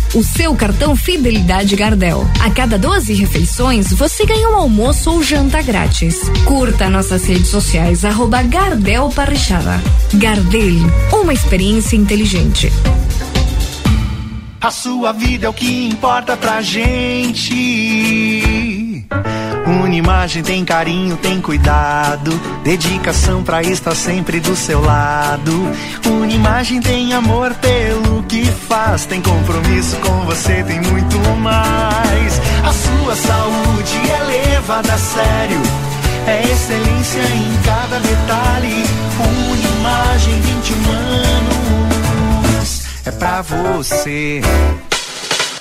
o seu cartão Fidelidade Gardel. A cada 12 refeições, você ganha um almoço ou janta grátis. Curta nossas redes sociais, arroba Gardel Parrichada. Gardel, uma experiência inteligente. A sua vida é o que importa pra gente. Uma imagem tem carinho, tem cuidado, dedicação pra estar sempre do seu lado. Uma imagem tem amor pelo que faz, tem compromisso com você, tem muito mais. A sua saúde é levada a sério, é excelência em cada detalhe. Uma imagem 21 anos é pra você.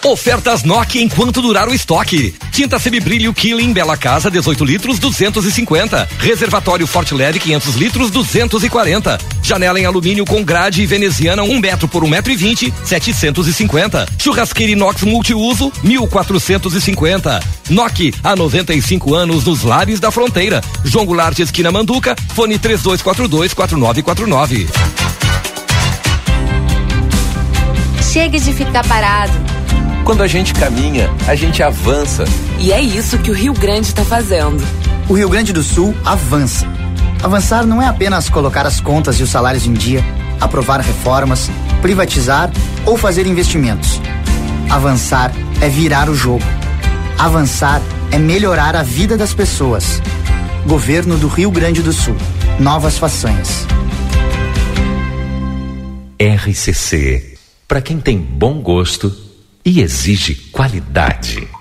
Ofertas Nokia enquanto durar o estoque. Tinta semibrilho Killing Bela Casa 18 litros 250. Reservatório Forte Leve 500 litros 240. Janela em alumínio com grade veneziana 1 um metro por 1 um metro e 20 750. Churrasqueira inox multiuso 1450. Nokia há 95 anos nos lares da fronteira. João Goulart esquina Manduca. Fone 3242 4949. Chega de ficar parado. Quando a gente caminha, a gente avança. E é isso que o Rio Grande está fazendo. O Rio Grande do Sul avança. Avançar não é apenas colocar as contas e os salários em dia, aprovar reformas, privatizar ou fazer investimentos. Avançar é virar o jogo. Avançar é melhorar a vida das pessoas. Governo do Rio Grande do Sul. Novas façanhas. RCC. Para quem tem bom gosto e exige qualidade.